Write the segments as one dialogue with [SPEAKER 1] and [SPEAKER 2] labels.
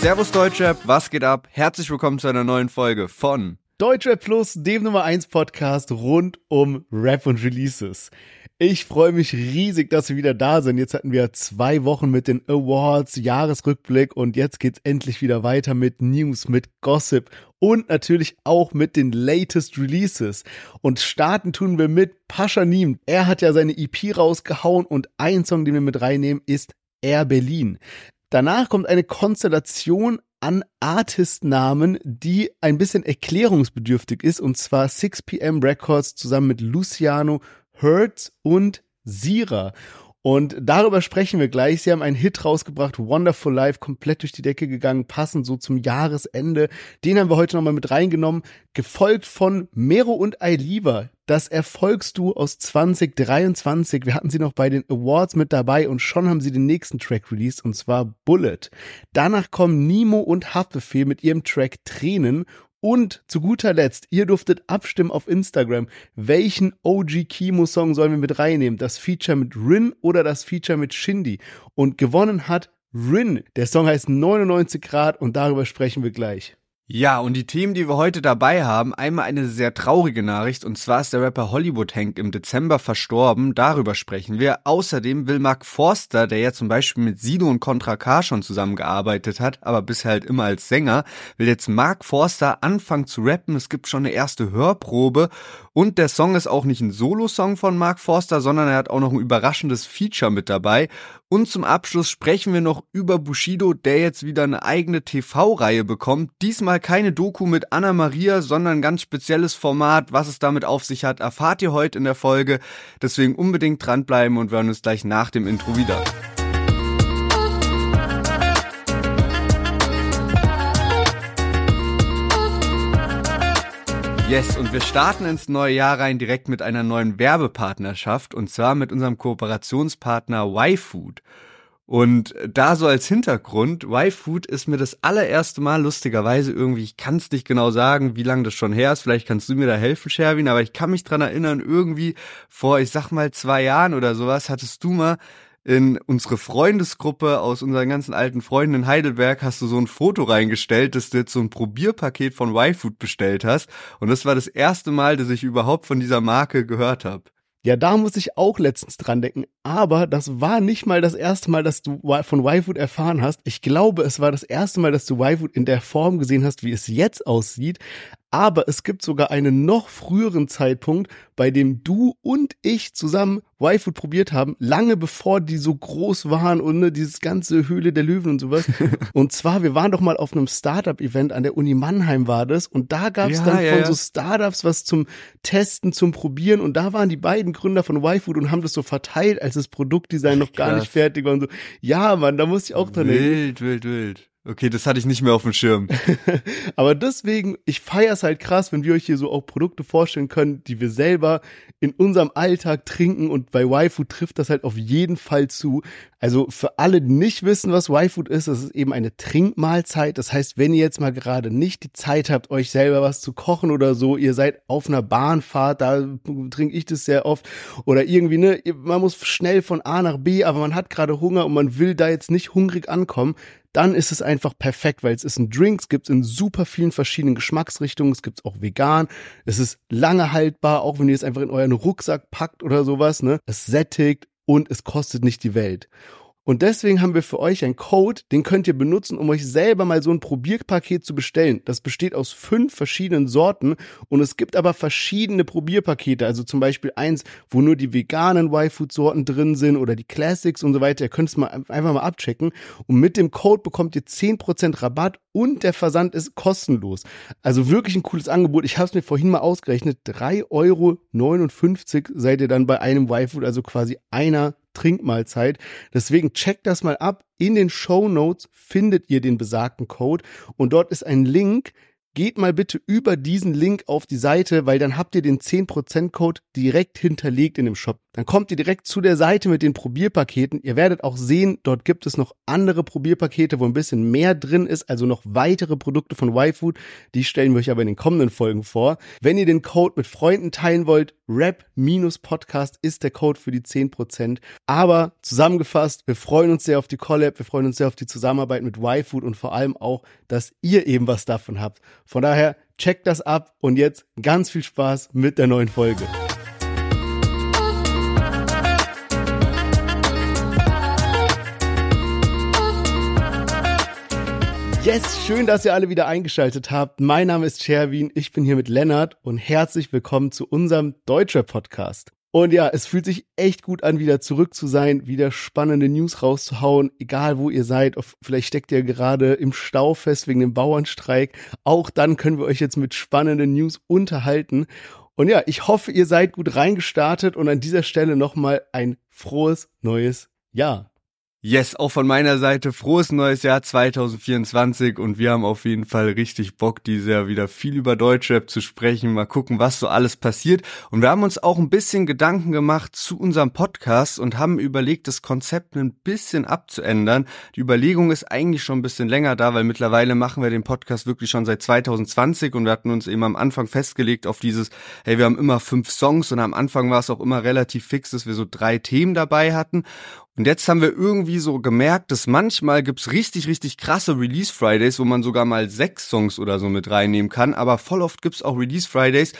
[SPEAKER 1] Servus Deutschrap, was geht ab? Herzlich willkommen zu einer neuen Folge von
[SPEAKER 2] Deutschrap Plus, dem Nummer 1 Podcast rund um Rap und Releases. Ich freue mich riesig, dass wir wieder da sind. Jetzt hatten wir zwei Wochen mit den Awards, Jahresrückblick und jetzt geht's endlich wieder weiter mit News, mit Gossip und natürlich auch mit den latest Releases. Und starten tun wir mit Pascha Niem. Er hat ja seine EP rausgehauen und ein Song, den wir mit reinnehmen, ist Air Berlin. Danach kommt eine Konstellation an Artistnamen, die ein bisschen erklärungsbedürftig ist, und zwar 6pm Records zusammen mit Luciano, Hertz und Sira. Und darüber sprechen wir gleich. Sie haben einen Hit rausgebracht, Wonderful Life, komplett durch die Decke gegangen, passend so zum Jahresende. Den haben wir heute nochmal mit reingenommen, gefolgt von Mero und Ailiva. Das Erfolgsduo aus 2023. Wir hatten sie noch bei den Awards mit dabei und schon haben sie den nächsten Track released und zwar Bullet. Danach kommen Nemo und Haftbefehl mit ihrem Track Tränen und zu guter Letzt, ihr durftet abstimmen auf Instagram, welchen OG Kimo Song sollen wir mit reinnehmen? Das Feature mit Rin oder das Feature mit Shindy? Und gewonnen hat Rin. Der Song heißt 99 Grad und darüber sprechen wir gleich.
[SPEAKER 1] Ja, und die Themen, die wir heute dabei haben, einmal eine sehr traurige Nachricht, und zwar ist der Rapper Hollywood Hank im Dezember verstorben, darüber sprechen wir. Außerdem will Mark Forster, der ja zum Beispiel mit Sido und Contra K schon zusammengearbeitet hat, aber bisher halt immer als Sänger, will jetzt Mark Forster anfangen zu rappen, es gibt schon eine erste Hörprobe, und der Song ist auch nicht ein Solo-Song von Mark Forster, sondern er hat auch noch ein überraschendes Feature mit dabei. Und zum Abschluss sprechen wir noch über Bushido, der jetzt wieder eine eigene TV-Reihe bekommt. Diesmal keine Doku mit Anna Maria, sondern ein ganz spezielles Format. Was es damit auf sich hat, erfahrt ihr heute in der Folge. Deswegen unbedingt dranbleiben und wir hören uns gleich nach dem Intro wieder. Yes, und wir starten ins neue Jahr rein direkt mit einer neuen Werbepartnerschaft und zwar mit unserem Kooperationspartner YFood. Und da so als Hintergrund, YFood ist mir das allererste Mal lustigerweise irgendwie, ich kann es nicht genau sagen, wie lange das schon her ist, vielleicht kannst du mir da helfen, Sherwin, aber ich kann mich dran erinnern, irgendwie vor, ich sag mal, zwei Jahren oder sowas, hattest du mal in unsere Freundesgruppe aus unseren ganzen alten Freunden in Heidelberg hast du so ein Foto reingestellt, dass du jetzt so ein Probierpaket von Y-Food bestellt hast. Und das war das erste Mal, dass ich überhaupt von dieser Marke gehört habe.
[SPEAKER 2] Ja, da muss ich auch letztens dran denken. Aber das war nicht mal das erste Mal, dass du von Y-Food erfahren hast. Ich glaube, es war das erste Mal, dass du Y-Food in der Form gesehen hast, wie es jetzt aussieht. Aber es gibt sogar einen noch früheren Zeitpunkt, bei dem du und ich zusammen Y-Food probiert haben, lange bevor die so groß waren und ne, dieses ganze Höhle der Löwen und sowas. und zwar, wir waren doch mal auf einem Startup-Event an der Uni Mannheim war das und da gab es ja, dann ja, von ja. so Startups was zum Testen, zum Probieren und da waren die beiden Gründer von Y-Food und haben das so verteilt, als das Produktdesign noch gar nicht fertig war und so. Ja, Mann, da muss ich auch dran
[SPEAKER 1] denken. Wild, wild, wild. Okay, das hatte ich nicht mehr auf dem Schirm.
[SPEAKER 2] Aber deswegen, ich feiere es halt krass, wenn wir euch hier so auch Produkte vorstellen können, die wir selber in unserem Alltag trinken und bei Y-Food trifft das halt auf jeden Fall zu. Also für alle, die nicht wissen, was Y-Food ist, das ist eben eine Trinkmahlzeit. Das heißt, wenn ihr jetzt mal gerade nicht die Zeit habt, euch selber was zu kochen oder so, ihr seid auf einer Bahnfahrt, da trinke ich das sehr oft, oder irgendwie, ne, man muss schnell von A nach B, aber man hat gerade Hunger und man will da jetzt nicht hungrig ankommen, dann ist es einfach perfekt, weil es ist ein Drink, es gibt in super vielen verschiedenen Geschmacksrichtungen, es gibt auch vegan, es ist lange haltbar, auch wenn ihr es einfach in euren Rucksack packt oder sowas, ne? Es sättigt und es kostet nicht die Welt. Und deswegen haben wir für euch einen Code, den könnt ihr benutzen, um euch selber mal so ein Probierpaket zu bestellen. Das besteht aus fünf verschiedenen Sorten und es gibt aber verschiedene Probierpakete. Also zum Beispiel eins, wo nur die veganen Y-Food-Sorten drin sind oder die Classics und so weiter. Ihr könnt es mal einfach mal abchecken. Und mit dem Code bekommt ihr 10% Rabatt und der Versand ist kostenlos. Also wirklich ein cooles Angebot. Ich habe es mir vorhin mal ausgerechnet. 3,59 Euro seid ihr dann bei einem Y-Food, also quasi einer Trinkmahlzeit. Deswegen checkt das mal ab. In den Show Notes findet ihr den besagten Code und dort ist ein Link, geht mal bitte über diesen Link auf die Seite, weil dann habt ihr den 10% Code direkt hinterlegt in dem Shop. Dann kommt ihr direkt zu der Seite mit den Probierpaketen. Ihr werdet auch sehen, dort gibt es noch andere Probierpakete, wo ein bisschen mehr drin ist, also noch weitere Produkte von YFood. Die stellen wir euch aber in den kommenden Folgen vor. Wenn ihr den Code mit Freunden teilen wollt, Rap-Podcast ist der Code für die 10%. Aber zusammengefasst, wir freuen uns sehr auf die Collab, wir freuen uns sehr auf die Zusammenarbeit mit YFood und vor allem auch, dass ihr eben was davon habt. Von daher, checkt das ab und jetzt ganz viel Spaß mit der neuen Folge. Yes, schön, dass ihr alle wieder eingeschaltet habt. Mein Name ist Sherwin, ich bin hier mit Lennart und herzlich willkommen zu unserem Deutscher Podcast. Und ja, es fühlt sich echt gut an, wieder zurück zu sein, wieder spannende News rauszuhauen, egal wo ihr seid. Vielleicht steckt ihr gerade im Stau fest wegen dem Bauernstreik. Auch dann können wir euch jetzt mit spannenden News unterhalten. Und ja, ich hoffe, ihr seid gut reingestartet und an dieser Stelle nochmal ein frohes neues Jahr.
[SPEAKER 1] Yes, auch von meiner Seite frohes neues Jahr 2024 und wir haben auf jeden Fall richtig Bock, dieses Jahr wieder viel über Deutschrap zu sprechen, mal gucken, was so alles passiert. Und wir haben uns auch ein bisschen Gedanken gemacht zu unserem Podcast und haben überlegt, das Konzept ein bisschen abzuändern. Die Überlegung ist eigentlich schon ein bisschen länger da, weil mittlerweile machen wir den Podcast wirklich schon seit 2020 und wir hatten uns eben am Anfang festgelegt auf dieses, hey, wir haben immer fünf Songs und am Anfang war es auch immer relativ fix, dass wir so drei Themen dabei hatten. Und jetzt haben wir irgendwie so gemerkt, dass manchmal gibt's richtig, richtig krasse Release Fridays, wo man sogar mal sechs Songs oder so mit reinnehmen kann. Aber voll oft gibt's auch Release Fridays,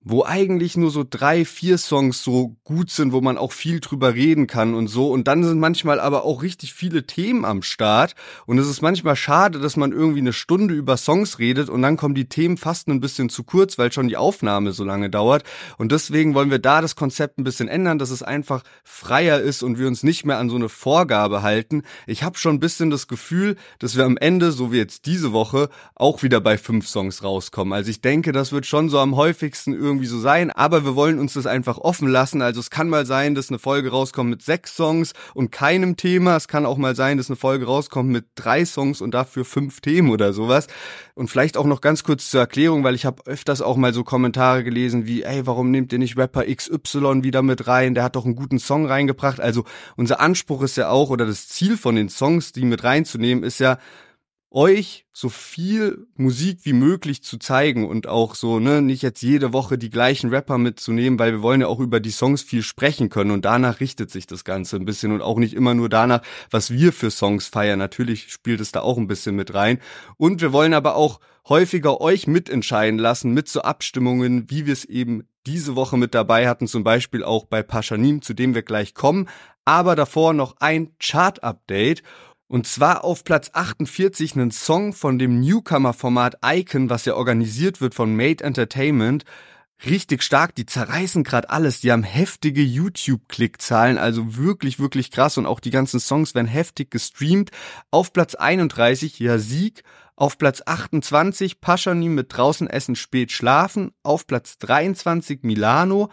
[SPEAKER 1] wo eigentlich nur so drei, vier Songs so gut sind, wo man auch viel drüber reden kann und so. Und dann sind manchmal aber auch richtig viele Themen am Start. Und es ist manchmal schade, dass man irgendwie eine Stunde über Songs redet und dann kommen die Themen fast ein bisschen zu kurz, weil schon die Aufnahme so lange dauert. Und deswegen wollen wir da das Konzept ein bisschen ändern, dass es einfach freier ist und wir uns nicht mehr an so eine Vorgabe halten. Ich habe schon ein bisschen das Gefühl, dass wir am Ende, so wie jetzt diese Woche, auch wieder bei fünf Songs rauskommen. Also ich denke, das wird schon so am häufigsten irgendwie so sein, aber wir wollen uns das einfach offen lassen. Also es kann mal sein, dass eine Folge rauskommt mit sechs Songs und keinem Thema. Es kann auch mal sein, dass eine Folge rauskommt mit drei Songs und dafür fünf Themen oder sowas. Und vielleicht auch noch ganz kurz zur Erklärung, weil ich habe öfters auch mal so Kommentare gelesen wie, ey, warum nehmt ihr nicht Rapper XY wieder mit rein? Der hat doch einen guten Song reingebracht. Also unser Anspruch ist ja auch, oder das Ziel von den Songs, die mit reinzunehmen, ist ja, euch so viel Musik wie möglich zu zeigen und auch so, ne, nicht jetzt jede Woche die gleichen Rapper mitzunehmen, weil wir wollen ja auch über die Songs viel sprechen können und danach richtet sich das Ganze ein bisschen und auch nicht immer nur danach, was wir für Songs feiern. Natürlich spielt es da auch ein bisschen mit rein. Und wir wollen aber auch häufiger euch mitentscheiden lassen mit so Abstimmungen, wie wir es eben diese Woche mit dabei hatten, zum Beispiel auch bei Paschanim, zu dem wir gleich kommen. Aber davor noch ein Chart-Update. Und zwar auf Platz 48 einen Song von dem Newcomer-Format Icon, was ja organisiert wird von Made Entertainment. Richtig stark, die zerreißen gerade alles, die haben heftige YouTube-Klickzahlen, also wirklich, wirklich krass. Und auch die ganzen Songs werden heftig gestreamt. Auf Platz 31 ja Sieg, auf Platz 28 Paschanim mit draußen essen spät schlafen, auf Platz 23 Milano,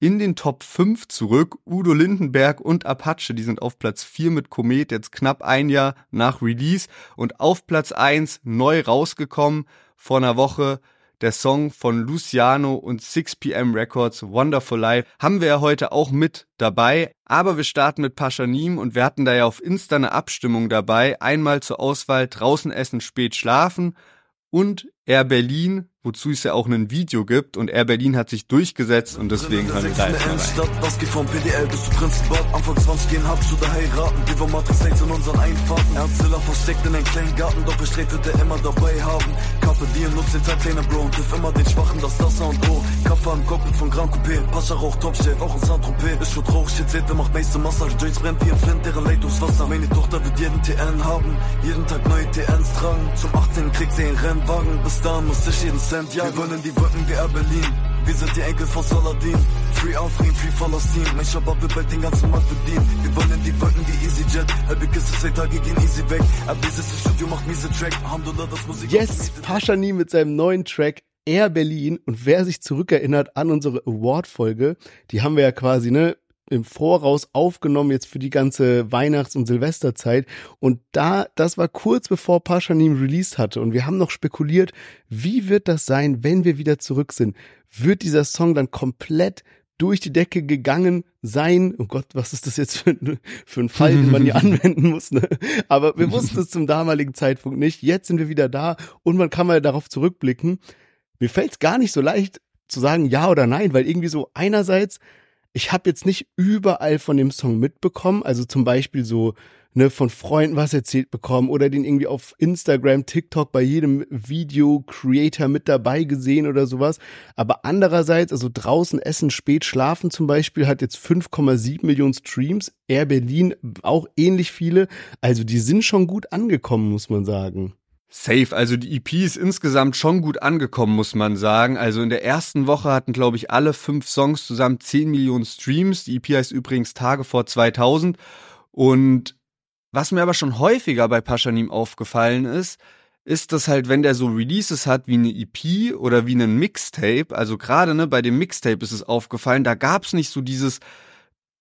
[SPEAKER 1] in den Top 5 zurück. Udo Lindenberg und Apache, die sind auf Platz 4 mit Komet, jetzt knapp ein Jahr nach Release. Und auf Platz 1 neu rausgekommen vor einer Woche der Song von Luciano und 6pm Records Wonderful Life haben wir ja heute auch mit dabei. Aber wir starten mit Paschanim und wir hatten da ja auf Insta eine Abstimmung dabei. Einmal zur Auswahl draußen essen, spät schlafen und Air Berlin wozu es ja auch ein Video gibt. Und Air Berlin hat sich durchgesetzt und deswegen hören wir da jetzt mal rein. Bis zu Prinzenbad, Anfang 20 gehen hab oder heiraten, wir wollen Matrix 6 in unseren Einfahrten, Erzähler versteckt in einem kleinen Garten, Doppelstreit wird immer dabei haben, Kappe Diem nutzt den Tag kleiner Bro. Und hilft immer den Schwachen, das das und O, Kaffee am Cockpit von Grand Coupé, Pascha Rauch, Topchef, auch in Saint-Tropez, ist schon traurig, shit, seht, macht meiste Massage, Joints brennt wie ein Flint, deren Leitungswasser, meine Tochter wird jeden TN haben, jeden Tag neue TNs tragen, zum 18. kriegt sie einen Rennwagen, bis dahin muss ich jeden Cent jagen, wir wollen die Brücken wie Berlin. Wir sind die Enkel von Saladin. Free Aufregen, free Palästin. Mein Shabab will bald den ganzen Markt bedienen. Wir wollen die Brücken wie EasyJet. Halbe Kiste, zwei Tage gehen easy weg. Aber dieses Studio macht miese Track. Alhamdulillah, das Musik.
[SPEAKER 2] Yes, Pashani mit seinem neuen Track Air Berlin. Und wer sich zurückerinnert an unsere Award-Folge, die haben wir ja quasi, ne, im Voraus aufgenommen, jetzt für die ganze Weihnachts- und Silvesterzeit. Und da, das war kurz bevor Paschanim released hatte. Und wir haben noch spekuliert, wie wird das sein, wenn wir wieder zurück sind? Wird dieser Song dann komplett durch die Decke gegangen sein. Oh Gott, was ist das jetzt für, für ein Fall, den man hier anwenden muss? Ne? Aber wir wussten es zum damaligen Zeitpunkt nicht. Jetzt sind wir wieder da und man kann mal darauf zurückblicken. Mir fällt es gar nicht so leicht zu sagen ja oder nein, weil irgendwie so einerseits ich habe jetzt nicht überall von dem Song mitbekommen, also zum Beispiel so ne, von Freunden was erzählt bekommen oder den irgendwie auf Instagram, TikTok bei jedem Video Creator mit dabei gesehen oder sowas. Aber andererseits, also draußen essen, spät schlafen zum Beispiel, hat jetzt 5,7 Millionen Streams. Air Berlin auch ähnlich viele. Also die sind schon gut angekommen, muss man sagen.
[SPEAKER 1] Safe, also die EP ist insgesamt schon gut angekommen, muss man sagen. Also in der ersten Woche hatten, glaube ich, alle fünf Songs zusammen 10 Millionen Streams. Die EP heißt übrigens Tage vor 2000. Und was mir aber schon häufiger bei Paschanim aufgefallen ist, ist, dass halt, wenn der so Releases hat wie eine EP oder wie einen Mixtape, also gerade ne, bei dem Mixtape ist es aufgefallen, da gab's nicht so dieses,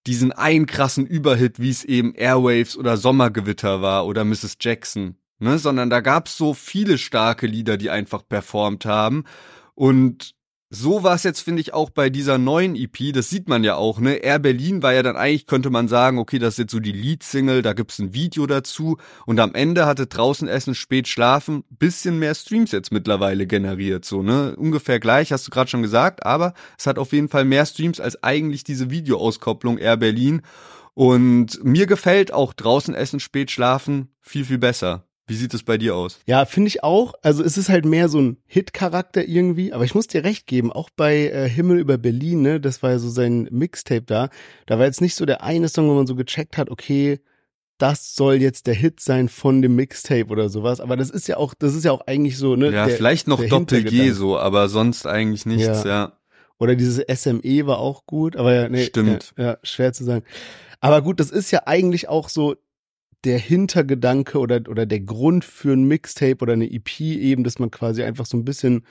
[SPEAKER 1] diesen einen krassen Überhit, wie es eben Airwaves oder Sommergewitter war oder Mrs. Jackson, ne, sondern da gab's so viele starke Lieder, die einfach performt haben und so war es jetzt, finde ich, auch bei dieser neuen EP. Das sieht man ja auch, ne? Air Berlin war ja dann eigentlich, könnte man sagen, okay, das ist jetzt so die Lead-Single, da gibt's ein Video dazu. Und am Ende hatte draußen Essen, spät schlafen, bisschen mehr Streams jetzt mittlerweile generiert, so, ne? Ungefähr gleich, hast du gerade schon gesagt, aber es hat auf jeden Fall mehr Streams als eigentlich diese Videoauskopplung Air Berlin. Und mir gefällt auch draußen Essen, spät schlafen viel, viel besser. Wie sieht es bei dir aus?
[SPEAKER 2] Ja, finde ich auch. Also es ist halt mehr so ein Hit-Charakter irgendwie. Aber ich muss dir recht geben, auch bei äh, Himmel über Berlin, ne, das war ja so sein Mixtape da. Da war jetzt nicht so der eine Song, wo man so gecheckt hat, okay, das soll jetzt der Hit sein von dem Mixtape oder sowas. Aber das ist ja auch, das ist ja auch eigentlich so, ne?
[SPEAKER 1] Ja, der, vielleicht noch Doppel-G so, aber sonst eigentlich nichts, ja. ja.
[SPEAKER 2] Oder dieses SME war auch gut, aber ja, nee.
[SPEAKER 1] Stimmt.
[SPEAKER 2] Ja, ja, schwer zu sagen. Aber gut, das ist ja eigentlich auch so der Hintergedanke oder, oder der Grund für ein Mixtape oder eine EP eben, dass man quasi einfach so ein bisschen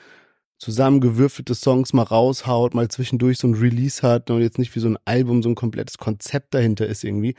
[SPEAKER 2] zusammengewürfelte Songs mal raushaut, mal zwischendurch so ein Release hat und jetzt nicht wie so ein Album so ein komplettes Konzept dahinter ist irgendwie.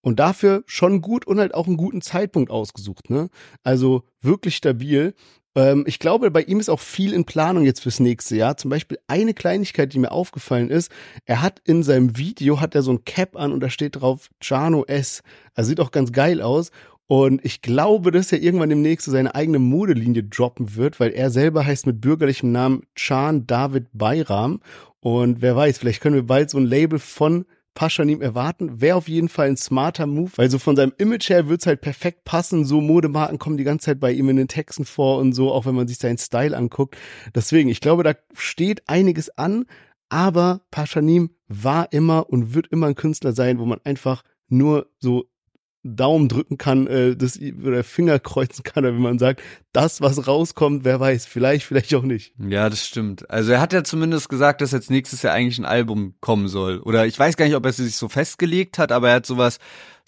[SPEAKER 2] Und dafür schon gut und halt auch einen guten Zeitpunkt ausgesucht, ne? Also wirklich stabil. Ähm, ich glaube, bei ihm ist auch viel in Planung jetzt fürs nächste Jahr. Zum Beispiel eine Kleinigkeit, die mir aufgefallen ist. Er hat in seinem Video, hat er so ein Cap an und da steht drauf Jano S. Also sieht auch ganz geil aus. Und ich glaube, dass er irgendwann demnächst seine eigene Modelinie droppen wird, weil er selber heißt mit bürgerlichem Namen Chan David Bayram. Und wer weiß, vielleicht können wir bald so ein Label von Paschanim erwarten. Wäre auf jeden Fall ein smarter Move, weil so von seinem Image her wird's halt perfekt passen. So Modemarken kommen die ganze Zeit bei ihm in den Texten vor und so, auch wenn man sich seinen Style anguckt. Deswegen, ich glaube, da steht einiges an, aber Paschanim war immer und wird immer ein Künstler sein, wo man einfach nur so Daumen drücken kann, äh, das, oder Finger kreuzen kann, oder wie man sagt, das, was rauskommt, wer weiß, vielleicht, vielleicht auch nicht.
[SPEAKER 1] Ja, das stimmt. Also er hat ja zumindest gesagt, dass jetzt nächstes Jahr eigentlich ein Album kommen soll. Oder ich weiß gar nicht, ob er sich so festgelegt hat, aber er hat sowas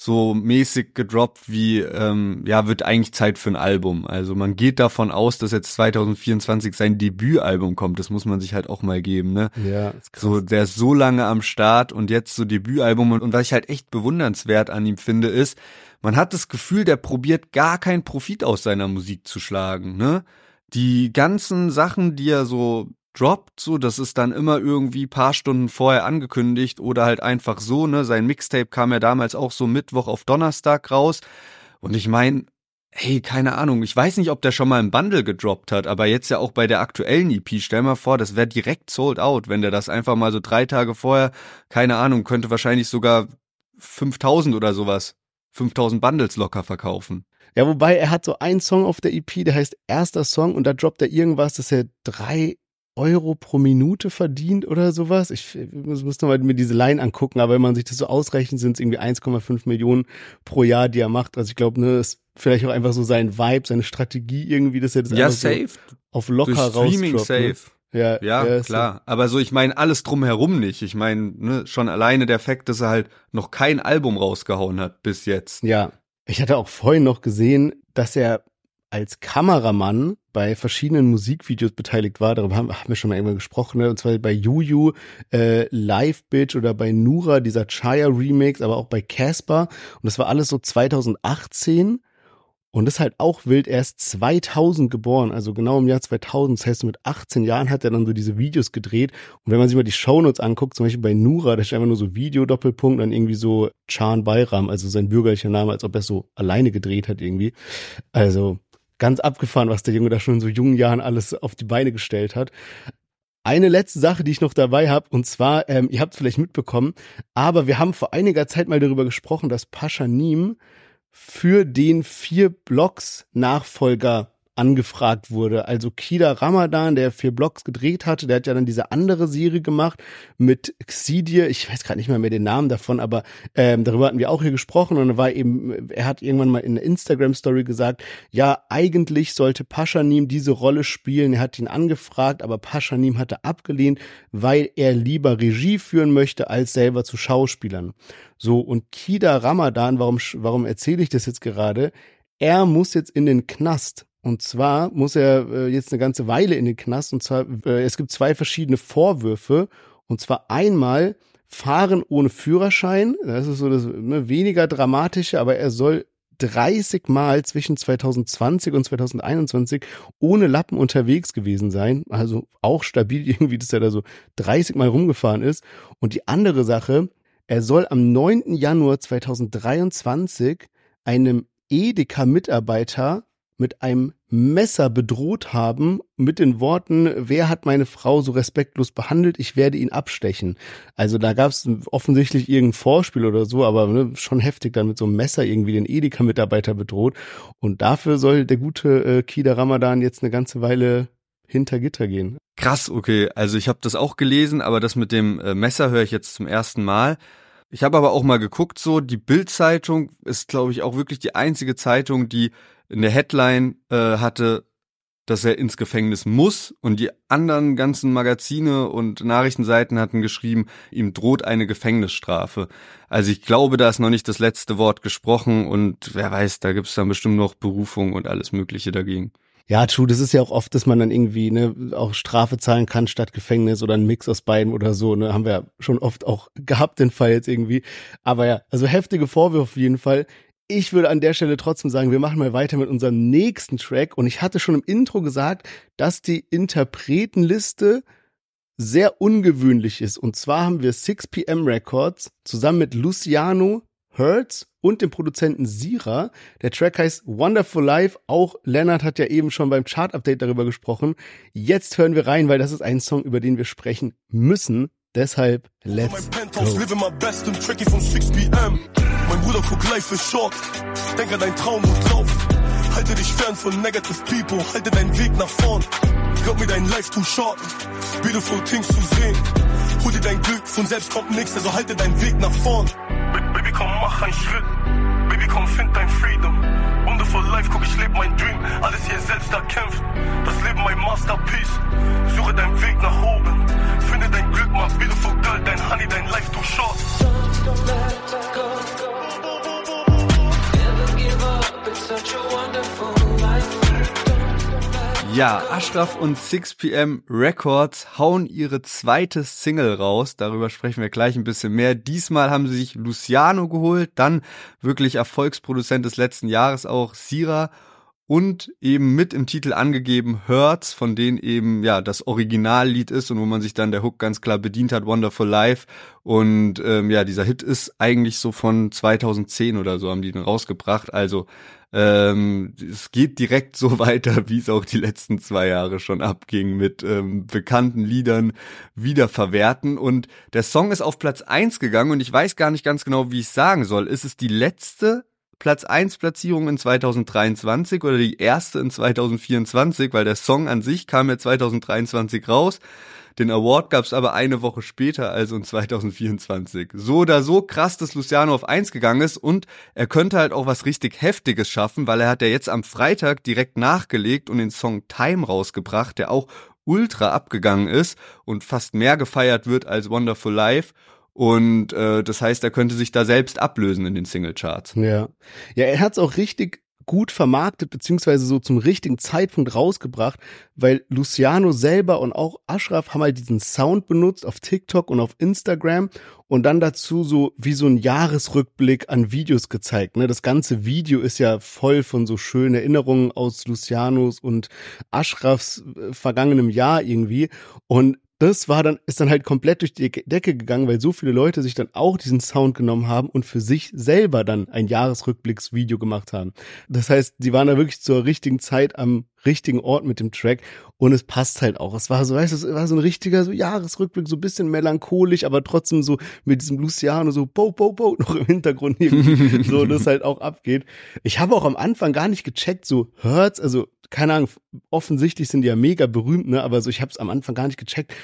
[SPEAKER 1] so mäßig gedroppt wie, ähm, ja, wird eigentlich Zeit für ein Album. Also man geht davon aus, dass jetzt 2024 sein Debütalbum kommt. Das muss man sich halt auch mal geben, ne?
[SPEAKER 2] Ja, ist krass.
[SPEAKER 1] So, der ist so lange am Start und jetzt so Debütalbum. Und, und was ich halt echt bewundernswert an ihm finde, ist, man hat das Gefühl, der probiert gar keinen Profit aus seiner Musik zu schlagen, ne? Die ganzen Sachen, die er so droppt, so, das ist dann immer irgendwie paar Stunden vorher angekündigt oder halt einfach so, ne? Sein Mixtape kam ja damals auch so Mittwoch auf Donnerstag raus. Und ich meine, hey, keine Ahnung, ich weiß nicht, ob der schon mal ein Bundle gedroppt hat, aber jetzt ja auch bei der aktuellen EP, stell mal vor, das wäre direkt sold out, wenn der das einfach mal so drei Tage vorher, keine Ahnung, könnte wahrscheinlich sogar 5000 oder sowas, 5000 Bundles locker verkaufen.
[SPEAKER 2] Ja, wobei er hat so einen Song auf der EP, der heißt Erster Song und da droppt er irgendwas, dass er drei Euro pro Minute verdient oder sowas. Ich muss, muss nochmal mir diese Line angucken, aber wenn man sich das so ausrechnet, sind es irgendwie 1,5 Millionen pro Jahr, die er macht. Also ich glaube, ne, ist vielleicht auch einfach so sein Vibe, seine Strategie irgendwie, dass er das
[SPEAKER 1] ja, safe. So
[SPEAKER 2] auf locker
[SPEAKER 1] Durch Streaming
[SPEAKER 2] raus.
[SPEAKER 1] safe.
[SPEAKER 2] Ne?
[SPEAKER 1] Ja, ja, ja klar. Aber so, ich meine, alles drumherum nicht. Ich meine, ne, schon alleine der Fakt, dass er halt noch kein Album rausgehauen hat bis jetzt.
[SPEAKER 2] Ja. Ich hatte auch vorhin noch gesehen, dass er als Kameramann bei verschiedenen Musikvideos beteiligt war. Darüber haben, haben wir schon mal irgendwann gesprochen. Ne? Und zwar bei Juju, äh, Live Bitch oder bei Nura, dieser Chaya Remix, aber auch bei Casper. Und das war alles so 2018. Und ist halt auch wild. Er ist 2000 geboren, also genau im Jahr 2000. Das heißt, mit 18 Jahren hat er dann so diese Videos gedreht. Und wenn man sich mal die Shownotes anguckt, zum Beispiel bei Nura, da steht einfach nur so Video-Doppelpunkt, dann irgendwie so Chan Bayram, also sein bürgerlicher Name, als ob er es so alleine gedreht hat irgendwie. Also ganz abgefahren, was der Junge da schon in so jungen Jahren alles auf die Beine gestellt hat. Eine letzte Sache, die ich noch dabei habe, und zwar, ähm, ihr habt es vielleicht mitbekommen, aber wir haben vor einiger Zeit mal darüber gesprochen, dass Pascha Nim für den vier Blocks Nachfolger angefragt wurde. Also Kida Ramadan, der vier Blocks gedreht hatte, der hat ja dann diese andere Serie gemacht mit Xidir. Ich weiß gerade nicht mehr mehr den Namen davon, aber ähm, darüber hatten wir auch hier gesprochen und er war eben, er hat irgendwann mal in einer Instagram-Story gesagt, ja, eigentlich sollte Paschanim diese Rolle spielen. Er hat ihn angefragt, aber Paschanim hatte abgelehnt, weil er lieber Regie führen möchte, als selber zu Schauspielern. So, und Kida Ramadan, warum, warum erzähle ich das jetzt gerade? Er muss jetzt in den Knast und zwar muss er äh, jetzt eine ganze Weile in den Knast. Und zwar, äh, es gibt zwei verschiedene Vorwürfe. Und zwar einmal Fahren ohne Führerschein. Das ist so das ne, weniger dramatische, aber er soll 30 Mal zwischen 2020 und 2021 ohne Lappen unterwegs gewesen sein. Also auch stabil irgendwie, dass er da so 30 Mal rumgefahren ist. Und die andere Sache, er soll am 9. Januar 2023 einem Edeka-Mitarbeiter mit einem Messer bedroht haben mit den Worten, wer hat meine Frau so respektlos behandelt, ich werde ihn abstechen. Also da gab es offensichtlich irgendein Vorspiel oder so, aber ne, schon heftig dann mit so einem Messer irgendwie den Edeka-Mitarbeiter bedroht. Und dafür soll der gute äh, Kida Ramadan jetzt eine ganze Weile hinter Gitter gehen.
[SPEAKER 1] Krass, okay. Also ich habe das auch gelesen, aber das mit dem äh, Messer höre ich jetzt zum ersten Mal. Ich habe aber auch mal geguckt, so die Bild-Zeitung ist, glaube ich, auch wirklich die einzige Zeitung, die in der Headline äh, hatte, dass er ins Gefängnis muss und die anderen ganzen Magazine und Nachrichtenseiten hatten geschrieben, ihm droht eine Gefängnisstrafe. Also ich glaube, da ist noch nicht das letzte Wort gesprochen und wer weiß, da gibt es dann bestimmt noch Berufung und alles Mögliche dagegen.
[SPEAKER 2] Ja, true, das ist ja auch oft, dass man dann irgendwie ne, auch Strafe zahlen kann statt Gefängnis oder ein Mix aus beiden oder so. Ne, haben wir ja schon oft auch gehabt, den Fall jetzt irgendwie. Aber ja, also heftige Vorwürfe auf jeden Fall ich würde an der Stelle trotzdem sagen, wir machen mal weiter mit unserem nächsten Track. Und ich hatte schon im Intro gesagt, dass die Interpretenliste sehr ungewöhnlich ist. Und zwar haben wir 6pm Records zusammen mit Luciano, Hertz und dem Produzenten Sira. Der Track heißt Wonderful Life. Auch Leonard hat ja eben schon beim Chart-Update darüber gesprochen. Jetzt hören wir rein, weil das ist ein Song, über den wir sprechen müssen. Deshalb, let's go. Halte dich fern von negative people. Halte deinen Weg nach vorn. Glaub mir, dein Life too short. Beautiful things zu sehen. Hol dir dein Glück, von selbst kommt nix, also halte deinen Weg nach vorn. Baby, komm, mach einen Schritt. Baby, komm, find dein Freedom. Life, guck, ich lebe mein Dream. Alles hier selbst erkämpft. Das Leben mein Masterpiece. Suche deinen Weg nach oben. Finde dein Glück, my beautiful girl. Dein Honey, dein Life too short. Don't, don't let go. Ja, Ashraf und 6pm Records hauen ihre zweite Single raus. Darüber sprechen wir gleich ein bisschen mehr. Diesmal haben sie sich Luciano geholt, dann wirklich Erfolgsproduzent des letzten Jahres auch Sira und eben mit im Titel angegeben Hurts, von denen eben ja das Originallied ist und wo man sich dann der Hook ganz klar bedient hat, Wonderful Life. Und ähm, ja, dieser Hit ist eigentlich so von 2010 oder so haben die den rausgebracht. Also ähm, es geht direkt so weiter, wie es auch die letzten zwei Jahre schon abging, mit ähm, bekannten Liedern wiederverwerten. Und der Song ist auf Platz eins gegangen und ich weiß gar nicht ganz genau, wie ich sagen soll. Ist es die letzte Platz 1 Platzierung in 2023 oder die erste in 2024, weil der Song an sich kam ja 2023 raus. Den Award gab es aber eine Woche später, also in 2024. So oder so krass, dass Luciano auf 1 gegangen ist und er könnte halt auch was richtig Heftiges schaffen, weil er hat ja jetzt am Freitag direkt nachgelegt und den Song Time rausgebracht, der auch ultra abgegangen ist und fast mehr gefeiert wird als Wonderful Life. Und äh, das heißt, er könnte sich da selbst ablösen in den Singlecharts. Ja. Ja, er hat's auch richtig gut vermarktet, beziehungsweise so zum richtigen Zeitpunkt rausgebracht, weil Luciano selber und auch Ashraf haben halt diesen Sound benutzt auf TikTok und auf Instagram und dann dazu so wie so ein Jahresrückblick an Videos gezeigt. Ne? Das ganze Video ist ja voll von so schönen Erinnerungen aus Lucianos und Ashrafs äh, vergangenem Jahr irgendwie. Und das war dann, ist dann halt komplett durch die Decke gegangen, weil so viele Leute sich dann auch diesen Sound genommen haben und für sich selber dann ein Jahresrückblicksvideo gemacht haben. Das heißt, die waren da wirklich zur richtigen Zeit am richtigen Ort mit dem Track und es passt halt auch. Es war so, weißt du, es war so ein richtiger so Jahresrückblick, so ein bisschen melancholisch, aber trotzdem so mit diesem Luciano so bo bo bo noch im Hintergrund so das halt auch abgeht. Ich habe auch am Anfang gar nicht gecheckt, so hört's, also keine Ahnung, offensichtlich sind die ja mega berühmt, ne, aber so ich habe es am Anfang gar nicht gecheckt,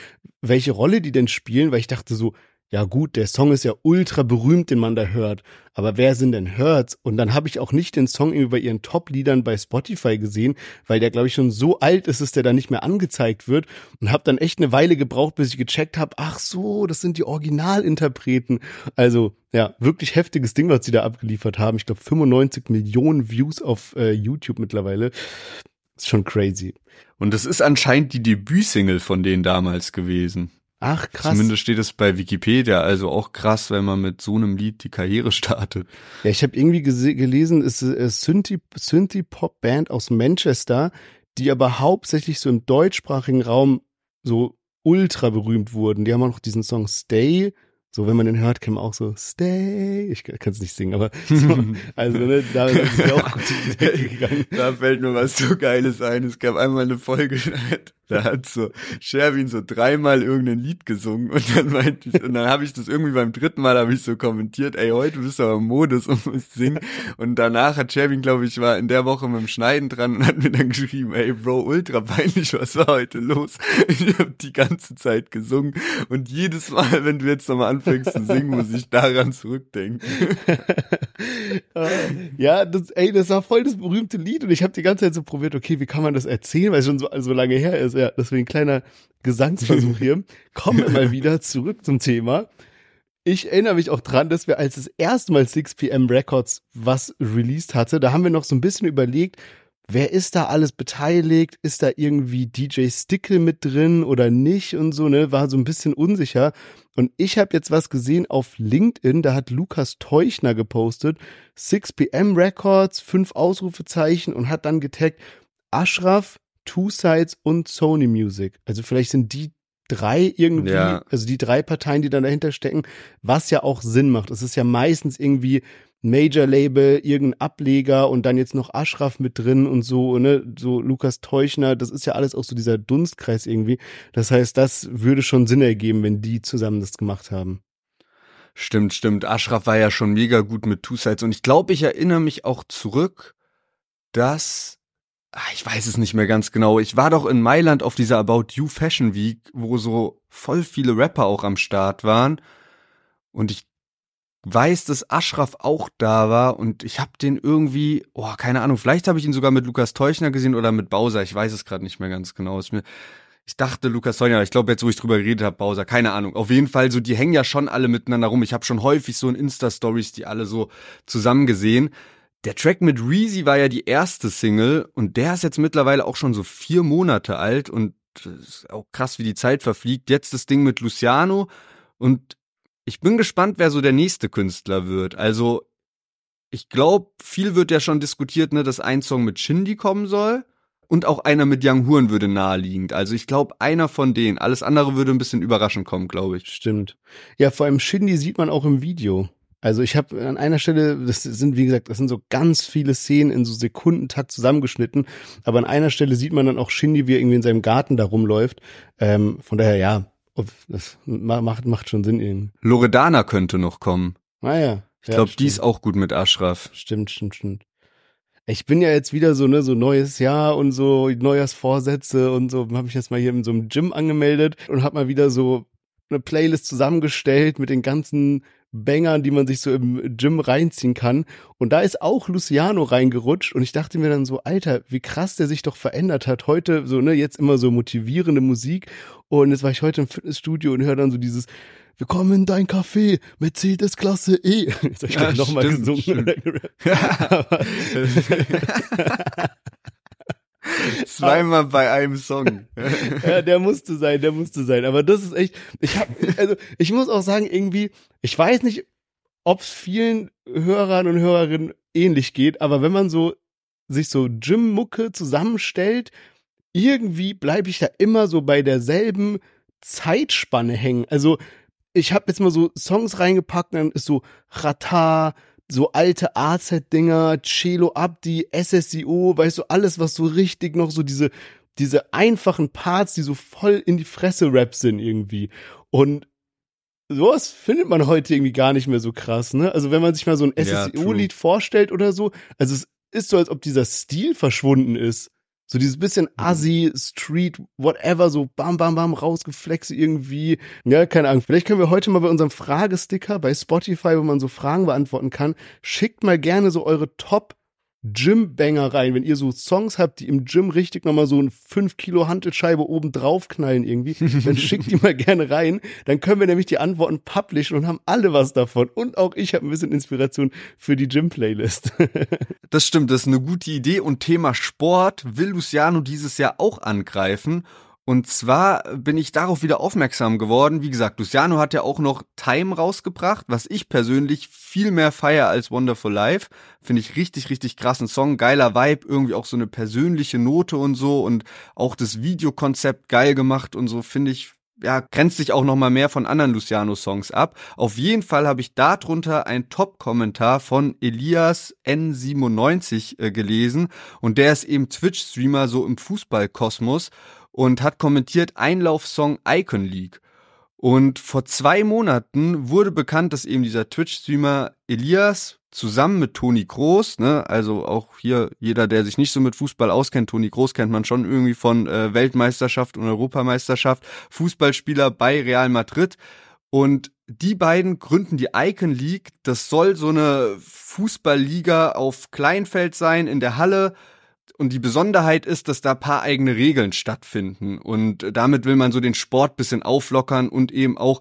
[SPEAKER 2] welche Rolle die denn spielen, weil ich dachte so, ja gut, der Song ist ja ultra berühmt, den man da hört. Aber wer sind denn Hurts? Und dann habe ich auch nicht den Song irgendwie bei ihren Top-Liedern bei Spotify gesehen, weil der, glaube ich, schon so alt ist, dass der da nicht mehr angezeigt wird. Und habe dann echt eine Weile gebraucht, bis ich gecheckt habe, ach so, das sind die Originalinterpreten. Also ja, wirklich heftiges Ding, was sie da abgeliefert haben. Ich glaube 95 Millionen Views auf äh, YouTube mittlerweile. Ist schon crazy.
[SPEAKER 1] Und das ist anscheinend die Debütsingle von denen damals gewesen.
[SPEAKER 2] Ach, krass.
[SPEAKER 1] Zumindest steht es bei Wikipedia, also auch krass, wenn man mit so einem Lied die Karriere startet.
[SPEAKER 2] Ja, ich habe irgendwie gelesen, es ist eine Synthie-Pop-Band aus Manchester, die aber hauptsächlich so im deutschsprachigen Raum so ultra berühmt wurden. Die haben auch noch diesen Song Stay so, wenn man den hört, kann man auch so stay. Ich kann es nicht singen, aber so, also ne, da ist ja auch gut
[SPEAKER 1] gegangen. Da fällt mir was so Geiles ein. Es gab einmal eine Folge, da hat so Sherwin so dreimal irgendein Lied gesungen und dann meinte ich, und dann habe ich das irgendwie beim dritten Mal habe ich so kommentiert, ey, heute bist du aber im Modus und musst singen. Und danach hat Sherwin, glaube ich, war in der Woche mit dem Schneiden dran und hat mir dann geschrieben, ey, Bro, ultra peinlich, was war heute los? Ich habe die ganze Zeit gesungen und jedes Mal, wenn du jetzt nochmal anfängst zu singen, muss ich daran zurückdenken.
[SPEAKER 2] ja, das, ey, das war voll das berühmte Lied und ich habe die ganze Zeit so probiert, okay, wie kann man das erzählen, weil es schon so, so lange her ist ja, deswegen kleiner Gesangsversuch hier. Kommen wir mal wieder zurück zum Thema. Ich erinnere mich auch dran, dass wir als das erste Mal 6pm Records was released hatte, da haben wir noch so ein bisschen überlegt, wer ist da alles beteiligt? Ist da irgendwie DJ Stickle mit drin oder nicht und so, ne? War so ein bisschen unsicher. Und ich habe jetzt was gesehen auf LinkedIn, da hat Lukas Teuchner gepostet, 6pm Records, fünf Ausrufezeichen und hat dann getaggt, Ashraf, Two Sides und Sony Music. Also vielleicht sind die drei irgendwie, ja. also die drei Parteien, die dann dahinter stecken, was ja auch Sinn macht. Es ist ja meistens irgendwie Major Label, irgendein Ableger und dann jetzt noch Ashraf mit drin und so, ne, so Lukas Teuchner, das ist ja alles auch so dieser Dunstkreis irgendwie. Das heißt, das würde schon Sinn ergeben, wenn die zusammen das gemacht haben.
[SPEAKER 1] Stimmt, stimmt. Ashraf war ja schon mega gut mit Two Sides und ich glaube, ich erinnere mich auch zurück, dass ich weiß es nicht mehr ganz genau. Ich war doch in Mailand auf dieser About You Fashion Week, wo so voll viele Rapper auch am Start waren. Und ich weiß, dass Ashraf auch da war und ich habe den irgendwie, oh, keine Ahnung, vielleicht habe ich ihn sogar mit Lukas Teuchner gesehen oder mit Bowser, ich weiß es gerade nicht mehr ganz genau. Ist mir, ich dachte Lukas Teuchner, ich glaube jetzt, wo ich drüber geredet habe, Bowser, keine Ahnung. Auf jeden Fall, so die hängen ja schon alle miteinander rum. Ich habe schon häufig so in Insta-Stories die alle so zusammen gesehen. Der Track mit Reezy war ja die erste Single und der ist jetzt mittlerweile auch schon so vier Monate alt und ist auch krass, wie die Zeit verfliegt. Jetzt das Ding mit Luciano und ich bin gespannt, wer so der nächste Künstler wird. Also ich glaube, viel wird ja schon diskutiert, ne, dass ein Song mit Shindy kommen soll und auch einer mit Young Huren würde naheliegend. Also ich glaube, einer von denen. Alles andere würde ein bisschen überraschend kommen, glaube ich.
[SPEAKER 2] Stimmt. Ja, vor allem Shindy sieht man auch im Video. Also ich habe an einer Stelle, das sind wie gesagt, das sind so ganz viele Szenen in so Sekundentakt zusammengeschnitten, aber an einer Stelle sieht man dann auch Shindy, wie er irgendwie in seinem Garten da rumläuft. Ähm, von daher, ja, das macht, macht schon Sinn irgendwie.
[SPEAKER 1] Loredana könnte noch kommen.
[SPEAKER 2] Ah ja.
[SPEAKER 1] Ich ja, glaube, die ist auch gut mit Ashraf.
[SPEAKER 2] Stimmt, stimmt, stimmt. Ich bin ja jetzt wieder so, ne, so neues Jahr und so Neujahrsvorsätze und so, habe mich jetzt mal hier in so einem Gym angemeldet und habe mal wieder so eine Playlist zusammengestellt mit den ganzen Bangern, die man sich so im Gym reinziehen kann. Und da ist auch Luciano reingerutscht und ich dachte mir dann so, Alter, wie krass der sich doch verändert hat. Heute so, ne, jetzt immer so motivierende Musik und jetzt war ich heute im Fitnessstudio und höre dann so dieses willkommen in dein Café, Mercedes Klasse E. Das habe ich ja, nochmal gesungen.
[SPEAKER 1] Zweimal bei einem Song.
[SPEAKER 2] ja, der musste sein, der musste sein. Aber das ist echt, ich hab, also ich muss auch sagen, irgendwie, ich weiß nicht, ob es vielen Hörern und Hörerinnen ähnlich geht, aber wenn man so sich so Gym-Mucke zusammenstellt, irgendwie bleibe ich da immer so bei derselben Zeitspanne hängen. Also ich habe jetzt mal so Songs reingepackt, dann ist so Rata, so alte AZ-Dinger, Cello Abdi, SSIO, weißt du, alles, was so richtig noch so diese, diese einfachen Parts, die so voll in die Fresse Rap sind irgendwie. Und sowas findet man heute irgendwie gar nicht mehr so krass, ne? Also wenn man sich mal so ein SSIO-Lied ja, vorstellt oder so, also es ist so, als ob dieser Stil verschwunden ist. So dieses bisschen mhm. Assi, Street, whatever, so bam, bam, bam, rausgeflext irgendwie. Ja, keine Ahnung. Vielleicht können wir heute mal bei unserem Fragesticker bei Spotify, wo man so Fragen beantworten kann, schickt mal gerne so eure Top Gym-Banger rein, wenn ihr so Songs habt, die im Gym richtig nochmal so ein 5 Kilo Hantelscheibe oben drauf knallen irgendwie, dann schickt die mal gerne rein. Dann können wir nämlich die Antworten publishen und haben alle was davon. Und auch ich habe ein bisschen Inspiration für die Gym-Playlist.
[SPEAKER 1] das stimmt, das ist eine gute Idee. Und Thema Sport will Luciano dieses Jahr auch angreifen. Und zwar bin ich darauf wieder aufmerksam geworden. Wie gesagt, Luciano hat ja auch noch Time rausgebracht, was ich persönlich viel mehr feier als Wonderful Life. Finde ich richtig, richtig krassen Song, geiler Vibe, irgendwie auch so eine persönliche Note und so und auch das Videokonzept geil gemacht und so finde ich ja, grenzt sich auch noch mal mehr von anderen Luciano-Songs ab. Auf jeden Fall habe ich darunter einen Top-Kommentar von Elias N97 äh, gelesen und der ist eben Twitch-Streamer so im Fußballkosmos und hat kommentiert Einlaufsong Icon League. Und vor zwei Monaten wurde bekannt, dass eben dieser Twitch-Streamer Elias zusammen mit Toni Groß, ne, also auch hier jeder, der sich nicht so mit Fußball auskennt, Toni Groß kennt man schon irgendwie von äh, Weltmeisterschaft und Europameisterschaft, Fußballspieler bei Real Madrid. Und die beiden gründen die Icon League. Das soll so eine Fußballliga auf Kleinfeld sein in der Halle und die Besonderheit ist, dass da paar eigene Regeln stattfinden. Und damit will man so den Sport bisschen auflockern und eben auch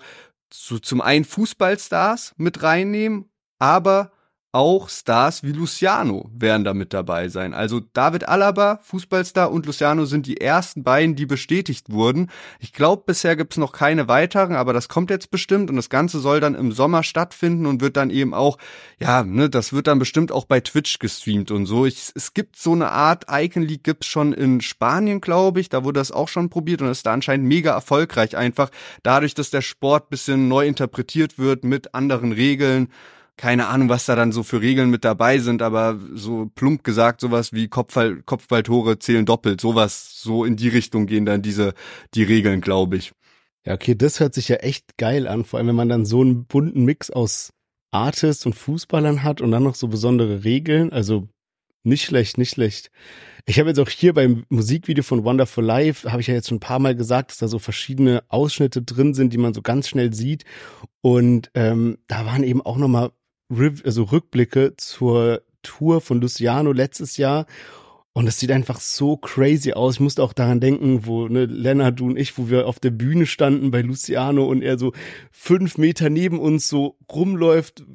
[SPEAKER 1] so zum einen Fußballstars mit reinnehmen, aber auch Stars wie Luciano werden da mit dabei sein. Also David Alaba, Fußballstar, und Luciano sind die ersten beiden, die bestätigt wurden. Ich glaube, bisher gibt's noch keine weiteren, aber das kommt jetzt bestimmt und das Ganze soll dann im Sommer stattfinden und wird dann eben auch, ja, ne, das wird dann bestimmt auch bei Twitch gestreamt und so. Ich, es gibt so eine Art Icon League gibt's schon in Spanien, glaube ich. Da wurde das auch schon probiert und ist da anscheinend mega erfolgreich einfach. Dadurch, dass der Sport bisschen neu interpretiert wird mit anderen Regeln keine Ahnung, was da dann so für Regeln mit dabei sind, aber so plump gesagt, sowas wie Kopfball, Kopfballtore zählen doppelt, sowas, so in die Richtung gehen dann diese, die Regeln, glaube ich.
[SPEAKER 2] Ja, okay, das hört sich ja echt geil an, vor allem wenn man dann so einen bunten Mix aus Artists und Fußballern hat und dann noch so besondere Regeln, also nicht schlecht, nicht schlecht. Ich habe jetzt auch hier beim Musikvideo von Wonderful Life, habe ich ja jetzt schon ein paar Mal gesagt, dass da so verschiedene Ausschnitte drin sind, die man so ganz schnell sieht. Und ähm, da waren eben auch nochmal also Rückblicke zur Tour von Luciano letztes Jahr. Und es sieht einfach so crazy aus. Ich musste auch daran denken, wo ne, Lennart, du und ich, wo wir auf der Bühne standen bei Luciano und er so fünf Meter neben uns so rumläuft,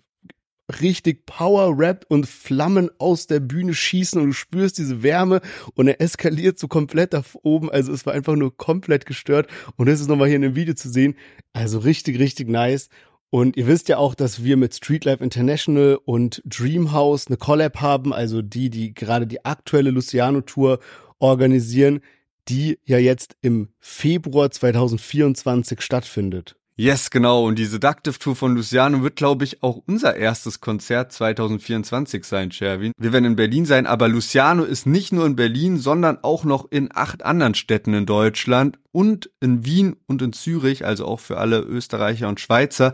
[SPEAKER 2] richtig Power Rap und Flammen aus der Bühne schießen und du spürst diese Wärme und er eskaliert so komplett da oben. Also es war einfach nur komplett gestört und das ist nochmal hier in dem Video zu sehen. Also richtig, richtig nice. Und ihr wisst ja auch, dass wir mit Streetlife International und Dreamhouse eine Collab haben, also die, die gerade die aktuelle Luciano Tour organisieren, die ja jetzt im Februar 2024 stattfindet.
[SPEAKER 1] Yes, genau. Und die Seductive Tour von Luciano wird, glaube ich, auch unser erstes Konzert 2024 sein, Sherwin. Wir werden in Berlin sein, aber Luciano ist nicht nur in Berlin, sondern auch noch in acht anderen Städten in Deutschland und in Wien und in Zürich, also auch für alle Österreicher und Schweizer.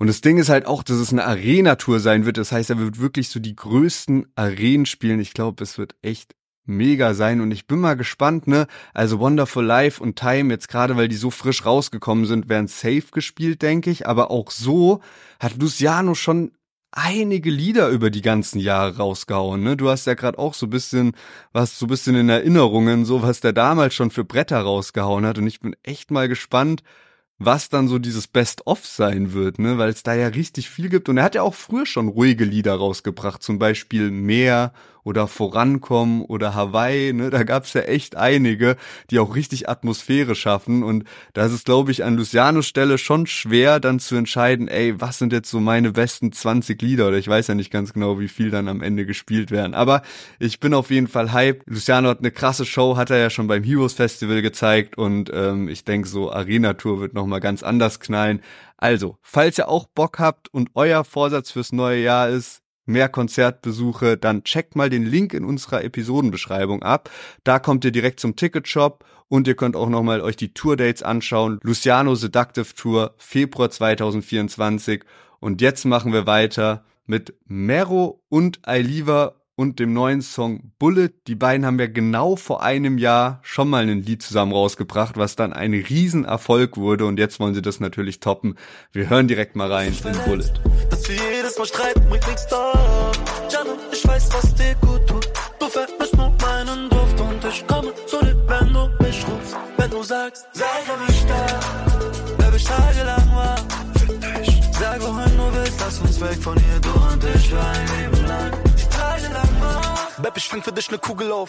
[SPEAKER 1] Und das Ding ist halt auch, dass es eine Arena-Tour sein wird. Das heißt, er wird wirklich so die größten Arenen spielen. Ich glaube, es wird echt mega sein und ich bin mal gespannt, ne? Also Wonderful Life und Time jetzt gerade, weil die so frisch rausgekommen sind, werden safe gespielt, denke ich, aber auch so hat Luciano schon einige Lieder über die ganzen Jahre rausgehauen, ne? Du hast ja gerade auch so bisschen was so bisschen in Erinnerungen, so was der damals schon für Bretter rausgehauen hat und ich bin echt mal gespannt, was dann so dieses Best-of sein wird, ne, weil es da ja richtig viel gibt. Und er hat ja auch früher schon ruhige Lieder rausgebracht, zum Beispiel Meer oder Vorankommen oder Hawaii, ne, da gab's ja echt einige, die auch richtig Atmosphäre schaffen. Und da ist es, glaube ich, an Lucianos Stelle schon schwer, dann zu entscheiden, ey, was sind jetzt so meine besten 20 Lieder? Oder ich weiß ja nicht ganz genau, wie viel dann am Ende gespielt werden. Aber ich bin auf jeden Fall hype. Luciano hat eine krasse Show, hat er ja schon beim Heroes Festival gezeigt und ähm, ich denke, so Arena Tour wird noch nochmal ganz anders knallen. Also, falls ihr auch Bock habt und euer Vorsatz fürs neue Jahr ist, mehr Konzertbesuche, dann checkt mal den Link in unserer Episodenbeschreibung ab. Da kommt ihr direkt zum Ticketshop und ihr könnt auch nochmal euch die Tourdates anschauen. Luciano Seductive Tour, Februar 2024. Und jetzt machen wir weiter mit Mero und Ailiva und dem neuen Song Bullet. Die beiden haben ja genau vor einem Jahr schon mal ein Lied zusammen rausgebracht, was dann ein Riesenerfolg wurde und jetzt wollen sie das natürlich toppen. Wir hören direkt mal rein in Bullet. Dass wir jedes Mal streiten, bringt nichts da. Jana, ich weiß, was dir gut tut. Du vermisst nur meinen Duft und ich komme zu dir, wenn du mich rufst. Wenn du sagst, sei mich da, wer ich tagelang war. Sag, wohin du willst, lass uns weg von hier, du und ich für ein Leben lang. Beb, ich fing für dich ne Kugel auf.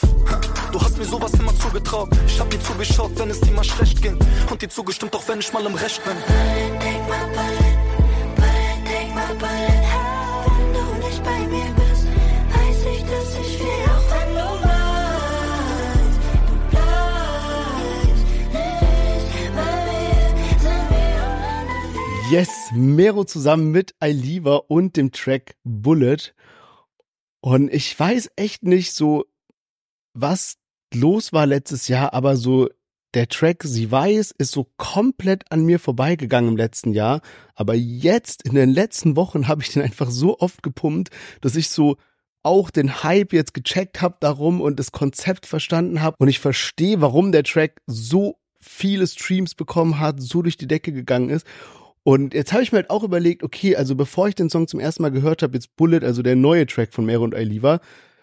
[SPEAKER 1] Du hast mir sowas immer zugetraut. Ich hab dir zugeschaut, wenn es dir mal schlecht ging. Und dir zugestimmt, auch wenn ich mal im Recht bin. Take my bullet, bullet, take my bullet. Wenn du nicht bei mir bist, weiß ich, dass ich will, auch wenn du bleibst. Du bleibst nicht bei mir, sind wir
[SPEAKER 2] Yes, Mero zusammen mit Ailiva und dem Track Bullet. Und ich weiß echt nicht so, was los war letztes Jahr, aber so der Track Sie weiß ist so komplett an mir vorbeigegangen im letzten Jahr. Aber jetzt, in den letzten Wochen, habe ich den einfach so oft gepumpt, dass ich so auch den Hype jetzt gecheckt habe darum und das Konzept verstanden habe. Und ich verstehe, warum der Track so viele Streams bekommen hat, so durch die Decke gegangen ist. Und jetzt habe ich mir halt auch überlegt, okay, also bevor ich den Song zum ersten Mal gehört habe, jetzt Bullet, also der neue Track von Mero und Ailiva,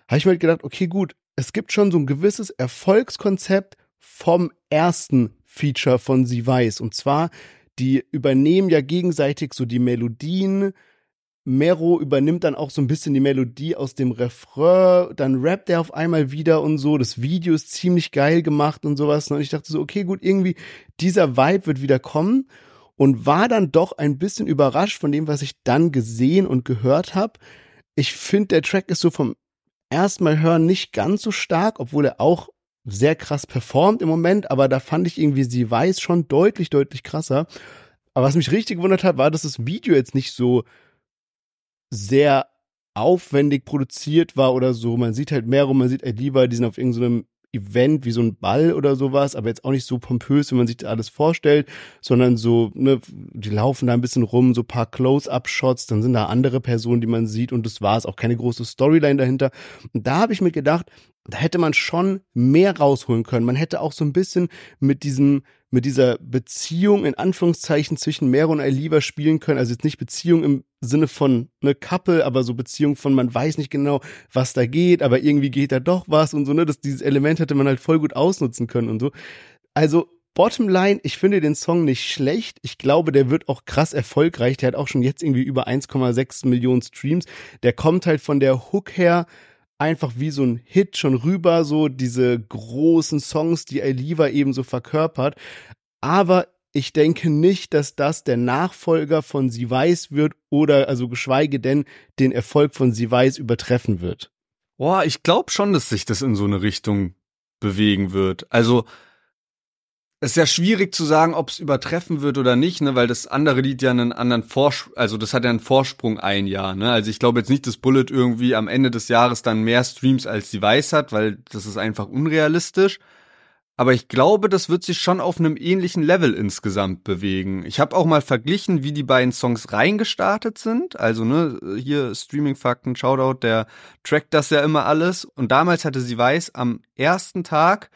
[SPEAKER 2] habe ich mir halt gedacht, okay, gut, es gibt schon so ein gewisses Erfolgskonzept vom ersten Feature von Sie Weiß. Und zwar, die übernehmen ja gegenseitig so die Melodien. Mero übernimmt dann auch so ein bisschen die Melodie aus dem Refrain, dann rappt er auf einmal wieder und so. Das Video ist ziemlich geil gemacht und sowas. Und ich dachte so, okay, gut, irgendwie dieser Vibe wird wieder kommen und war dann doch ein bisschen überrascht von dem, was ich dann gesehen und gehört habe. Ich finde, der Track ist so vom ersten Mal hören nicht ganz so stark, obwohl er auch sehr krass performt im Moment, aber da fand ich irgendwie, sie weiß schon deutlich, deutlich krasser. Aber was mich richtig gewundert hat, war, dass das Video jetzt nicht so sehr aufwendig produziert war oder so. Man sieht halt mehr rum, man sieht halt lieber, die sind auf irgendeinem Event wie so ein Ball oder sowas, aber jetzt auch nicht so pompös, wie man sich das alles vorstellt, sondern so, ne, die laufen da ein bisschen rum, so paar Close-up-Shots, dann sind da andere Personen, die man sieht und das war es, auch keine große Storyline dahinter. Und da habe ich mir gedacht, da hätte man schon mehr rausholen können. Man hätte auch so ein bisschen mit diesem, mit dieser Beziehung in Anführungszeichen zwischen Mero und Aliva spielen können. Also jetzt nicht Beziehung im Sinne von ne Couple, aber so Beziehung von man weiß nicht genau, was da geht, aber irgendwie geht da doch was und so, ne? Das, dieses Element hätte man halt voll gut ausnutzen können und so. Also Bottomline, ich finde den Song nicht schlecht. Ich glaube, der wird auch krass erfolgreich. Der hat auch schon jetzt irgendwie über 1,6 Millionen Streams. Der kommt halt von der Hook her einfach wie so ein Hit schon rüber, so diese großen Songs, die Aliva eben so verkörpert. Aber ich denke nicht, dass das der Nachfolger von Sie weiß wird oder also geschweige denn den Erfolg von Sie weiß übertreffen wird.
[SPEAKER 1] Boah, ich glaube schon, dass sich das in so eine Richtung bewegen wird. Also ist ja schwierig zu sagen, ob es übertreffen wird oder nicht, ne, weil das andere Lied ja einen anderen Vorsprung, also das hat ja einen Vorsprung ein Jahr, ne? Also ich glaube jetzt nicht, dass Bullet irgendwie am Ende des Jahres dann mehr Streams als die Weiß hat, weil das ist einfach unrealistisch. Aber ich glaube, das wird sich schon auf einem ähnlichen Level insgesamt bewegen. Ich habe auch mal verglichen, wie die beiden Songs reingestartet sind. Also, ne, hier Streaming-Fakten, Shoutout, der trackt das ja immer alles. Und damals hatte sie weiß am ersten Tag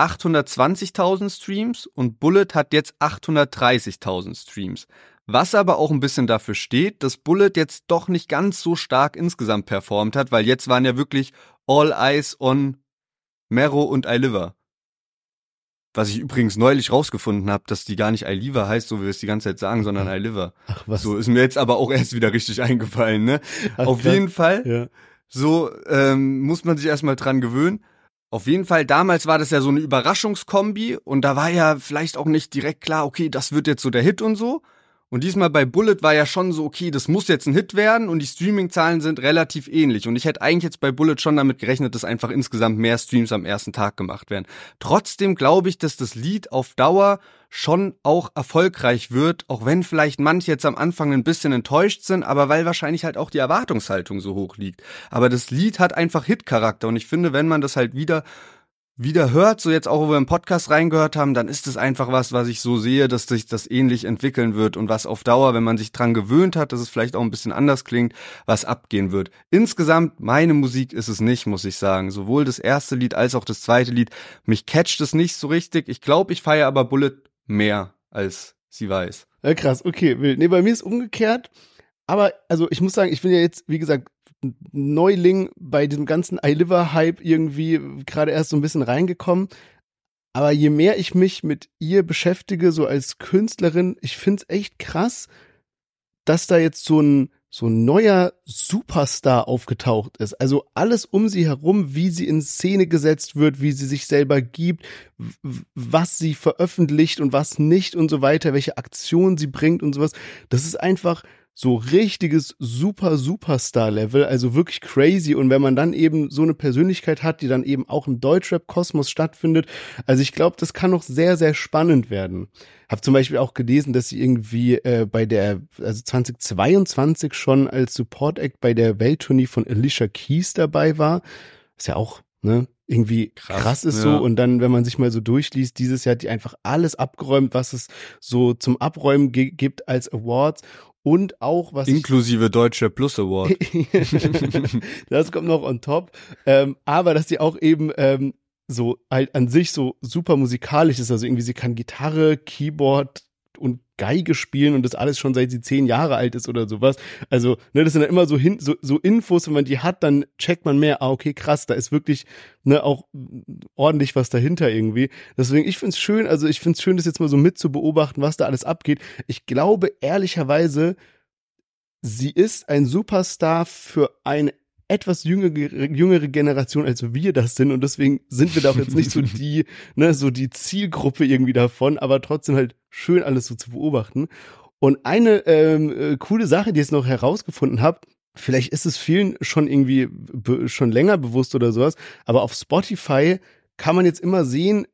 [SPEAKER 1] 820.000 Streams und Bullet hat jetzt 830.000 Streams. Was aber auch ein bisschen dafür steht, dass Bullet jetzt doch nicht ganz so stark insgesamt performt hat, weil jetzt waren ja wirklich All Eyes on Mero und Iliver. Was ich übrigens neulich rausgefunden habe, dass die gar nicht I Liver heißt, so wie wir es die ganze Zeit sagen, sondern I Liver. Ach, was? So ist mir jetzt aber auch erst wieder richtig eingefallen, ne? Ach, Auf jeden Fall. Ja. So ähm, muss man sich erstmal dran gewöhnen. Auf jeden Fall, damals war das ja so eine Überraschungskombi und da war ja vielleicht auch nicht direkt klar, okay, das wird jetzt so der Hit und so. Und diesmal bei Bullet war ja schon so, okay, das muss jetzt ein Hit werden und die Streaming-Zahlen sind relativ ähnlich. Und ich hätte eigentlich jetzt bei Bullet schon damit gerechnet, dass einfach insgesamt mehr Streams am ersten Tag gemacht werden. Trotzdem glaube ich, dass das Lied auf Dauer schon auch erfolgreich wird, auch wenn vielleicht manche jetzt am Anfang ein bisschen enttäuscht sind, aber weil wahrscheinlich halt auch die Erwartungshaltung so hoch liegt. Aber das Lied hat einfach Hit-Charakter und ich finde, wenn man das halt wieder wieder hört, so jetzt auch, wo wir im Podcast reingehört haben, dann ist es einfach was, was ich so sehe, dass sich das ähnlich entwickeln wird und was auf Dauer, wenn man sich dran gewöhnt hat, dass es vielleicht auch ein bisschen anders klingt, was abgehen wird. Insgesamt, meine Musik ist es nicht, muss ich sagen. Sowohl das erste Lied als auch das zweite Lied. Mich catcht es nicht so richtig. Ich glaube, ich feiere aber Bullet mehr, als sie weiß.
[SPEAKER 2] Ja, krass, okay, wild. Nee, bei mir ist umgekehrt. Aber, also, ich muss sagen, ich bin ja jetzt, wie gesagt, Neuling bei diesem ganzen iLiver-Hype irgendwie gerade erst so ein bisschen reingekommen. Aber je mehr ich mich mit ihr beschäftige, so als Künstlerin, ich find's echt krass, dass da jetzt so ein, so ein neuer Superstar aufgetaucht ist. Also alles um sie herum, wie sie in Szene gesetzt wird, wie sie sich selber gibt, was sie veröffentlicht und was nicht und so weiter, welche Aktionen sie bringt und sowas. Das ist einfach, so richtiges super Superstar-Level, also wirklich crazy. Und wenn man dann eben so eine Persönlichkeit hat, die dann eben auch im Deutschrap-Kosmos stattfindet, also ich glaube, das kann noch sehr, sehr spannend werden. Hab zum Beispiel auch gelesen, dass sie irgendwie äh, bei der, also 2022 schon als Support-Act bei der Welttournee von Alicia Keys dabei war. Ist ja auch, ne, irgendwie krass, krass ist ja. so. Und dann, wenn man sich mal so durchliest, dieses Jahr hat die einfach alles abgeräumt, was es so zum Abräumen gibt als Awards. Und auch was.
[SPEAKER 1] Inklusive Deutsche Plus Award.
[SPEAKER 2] das kommt noch on top. Ähm, aber dass die auch eben ähm, so halt an sich so super musikalisch ist. Also irgendwie sie kann Gitarre, Keyboard und Geige spielen und das alles schon seit sie zehn Jahre alt ist oder sowas. Also, ne, das sind dann immer so, hin, so, so Infos, wenn man die hat, dann checkt man mehr, ah, okay, krass, da ist wirklich ne, auch ordentlich was dahinter irgendwie. Deswegen, ich find's schön, also ich find's schön, das jetzt mal so mit zu beobachten, was da alles abgeht. Ich glaube ehrlicherweise, sie ist ein Superstar für eine etwas jüngere, jüngere Generation, als wir das sind. Und deswegen sind wir da auch jetzt nicht so die, ne, so die Zielgruppe irgendwie davon, aber trotzdem halt schön alles so zu beobachten. Und eine ähm, äh, coole Sache, die ich jetzt noch herausgefunden habe, vielleicht ist es vielen schon irgendwie schon länger bewusst oder sowas, aber auf Spotify kann man jetzt immer sehen,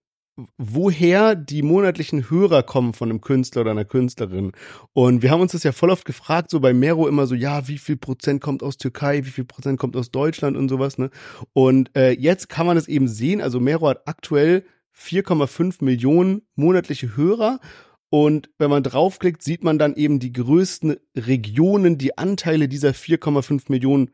[SPEAKER 2] woher die monatlichen Hörer kommen von einem Künstler oder einer Künstlerin. Und wir haben uns das ja voll oft gefragt, so bei Mero immer so, ja, wie viel Prozent kommt aus Türkei, wie viel Prozent kommt aus Deutschland und sowas, ne? Und äh, jetzt kann man es eben sehen, also Mero hat aktuell 4,5 Millionen monatliche Hörer. Und wenn man draufklickt, sieht man dann eben die größten Regionen, die Anteile dieser 4,5 Millionen